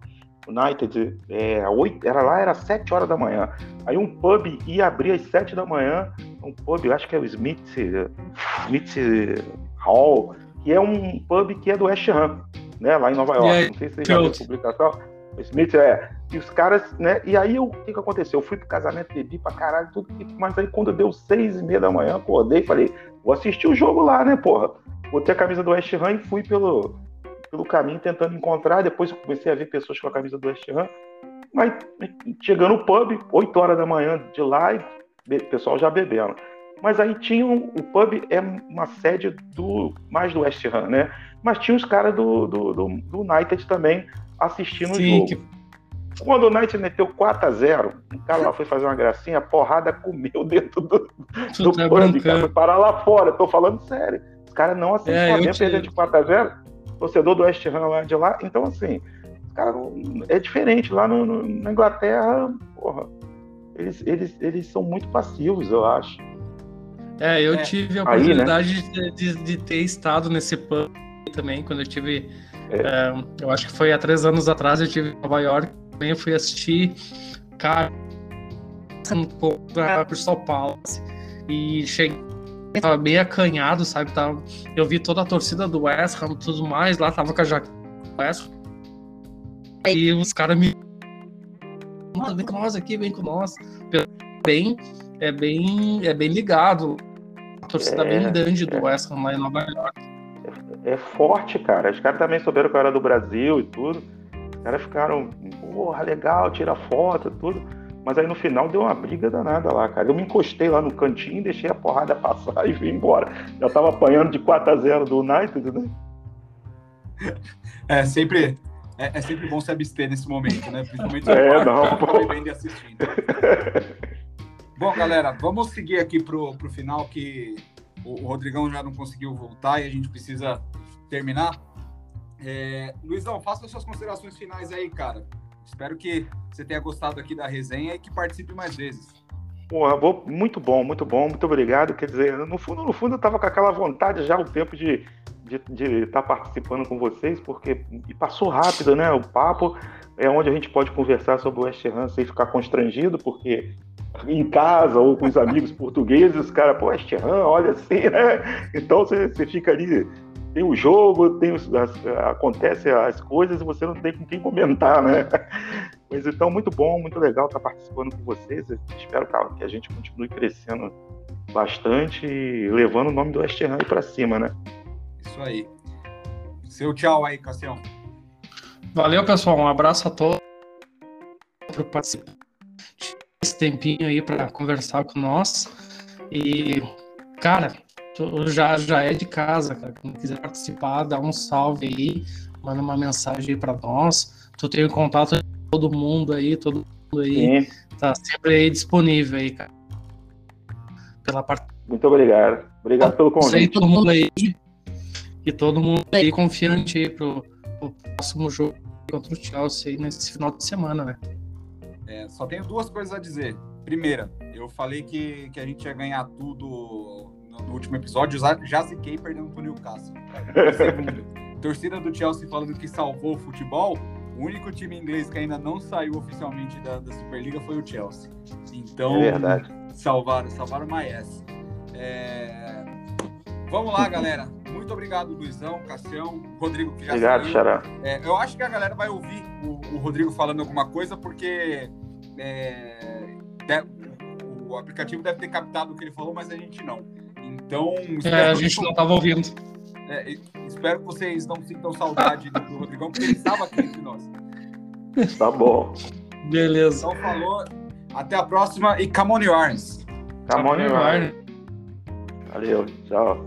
United, é, 8, era lá era 7 horas da manhã. Aí um pub ia abrir às 7 da manhã um pub, acho que é o Smith, Smith Hall, que é um pub que é do West Ham, né? Lá em Nova York. Aí, não sei se você já viu a publicação. O Smith é. E os caras, né? E aí o que, que aconteceu? Eu fui pro casamento, bebi pra caralho, tudo, mas aí quando deu seis e meia da manhã, acordei e falei, vou assistir o jogo lá, né, porra? Botei a camisa do West Ham e fui pelo, pelo caminho tentando encontrar. Depois eu comecei a ver pessoas com a camisa do West Ham. Mas chegando no pub, 8 horas da manhã de lá, e o pessoal já bebendo. Mas aí tinha um, o pub é uma sede do mais do West Ham, né? Mas tinha os caras do, do, do, do, United também assistindo Sim, o jogo. Que... Quando o United meteu 4 a 0 o cara lá foi fazer uma gracinha, a porrada comeu dentro do, do tá pub, cara, foi parar lá fora. Tô falando sério. Os caras não assistem é, Flamengo te... perder de 4 a 0 torcedor do West Ham lá de lá. Então, assim, cara, é diferente. Lá no, no, na Inglaterra, porra, eles, eles, eles são muito passivos, eu acho. É, eu é. tive a oportunidade Aí, né? de, de, de, ter estado nesse pub também, quando eu tive. É. É, eu acho que foi há três anos atrás, eu tive em Nova York, também fui assistir, cara, para Crystal Palace. E cheguei tava bem acanhado, sabe? Tava, eu vi toda a torcida do West Ham e tudo mais, lá tava com a jaqueta do West Ham. E os caras me. vem com nós aqui, vem com nós. Bem, é bem, é bem ligado. A torcida é, bem grande do é, West Ham lá em Nova York. É, é forte, cara. Os caras também souberam que eu era do Brasil e tudo. Os caras ficaram, porra, legal, tira foto e tudo. Mas aí no final deu uma briga danada lá, cara. Eu me encostei lá no cantinho, deixei a porrada passar e vim embora. Já tava apanhando de 4 a 0 do United, né? É, sempre é, é, sempre bom se abster nesse momento, né? Principalmente é, não, tá bebendo e assistindo. bom, galera, vamos seguir aqui pro, pro final que o, o Rodrigão já não conseguiu voltar e a gente precisa terminar. É, Luizão, faça as suas considerações finais aí, cara. Espero que você tenha gostado aqui da resenha e que participe mais vezes. Porra, vou, muito bom, muito bom, muito obrigado. Quer dizer, no fundo, no fundo, eu estava com aquela vontade já o tempo de de estar tá participando com vocês, porque passou rápido, né? O papo é onde a gente pode conversar sobre o West Ham sem ficar constrangido, porque em casa ou com os amigos portugueses, os caras, pô, West Ham, olha assim, né? Então você, você fica ali, tem o jogo, tem os, as, acontece as coisas e você não tem com quem comentar, né? Mas então, muito bom, muito legal estar participando com vocês. Eu espero que a gente continue crescendo bastante e levando o nome do West Ham para cima, né? Isso aí. Seu tchau aí, Cassião. Valeu, pessoal. Um abraço a todos por participar esse tempinho aí para conversar com nós. E, cara, já, já é de casa, cara. Quem quiser participar, dá um salve aí, manda uma mensagem aí para nós. Tu tem o contato de todo mundo aí, todo mundo aí. Sim. Tá sempre aí disponível aí, cara. Pela parte. Muito obrigado. Obrigado pelo convite. Aí, todo mundo aí e todo mundo aí confiante aí pro, pro próximo jogo contra o Chelsea nesse final de semana, né? É, só tenho duas coisas a dizer. Primeira, eu falei que, que a gente ia ganhar tudo no, último episódio, já, ziquei perdendo pro Newcastle. Torcida do Chelsea falando que salvou o futebol, o único time inglês que ainda não saiu oficialmente da, da Superliga foi o Chelsea. Então, é salvaram, salvaram o Maes. É... Vamos lá, galera. Muito obrigado, Luizão, Cassião, Rodrigo, que já Obrigado, saiu. Xará. É, eu acho que a galera vai ouvir o, o Rodrigo falando alguma coisa, porque é, o aplicativo deve ter captado o que ele falou, mas a gente não. Então. É, a gente que... não estava ouvindo. É, espero que vocês não sintam saudade do Rodrigão, porque ele estava aqui entre nós. Tá bom. Beleza. Então falou. Até a próxima e Camone Arns. Camone Arns. Valeu, tchau.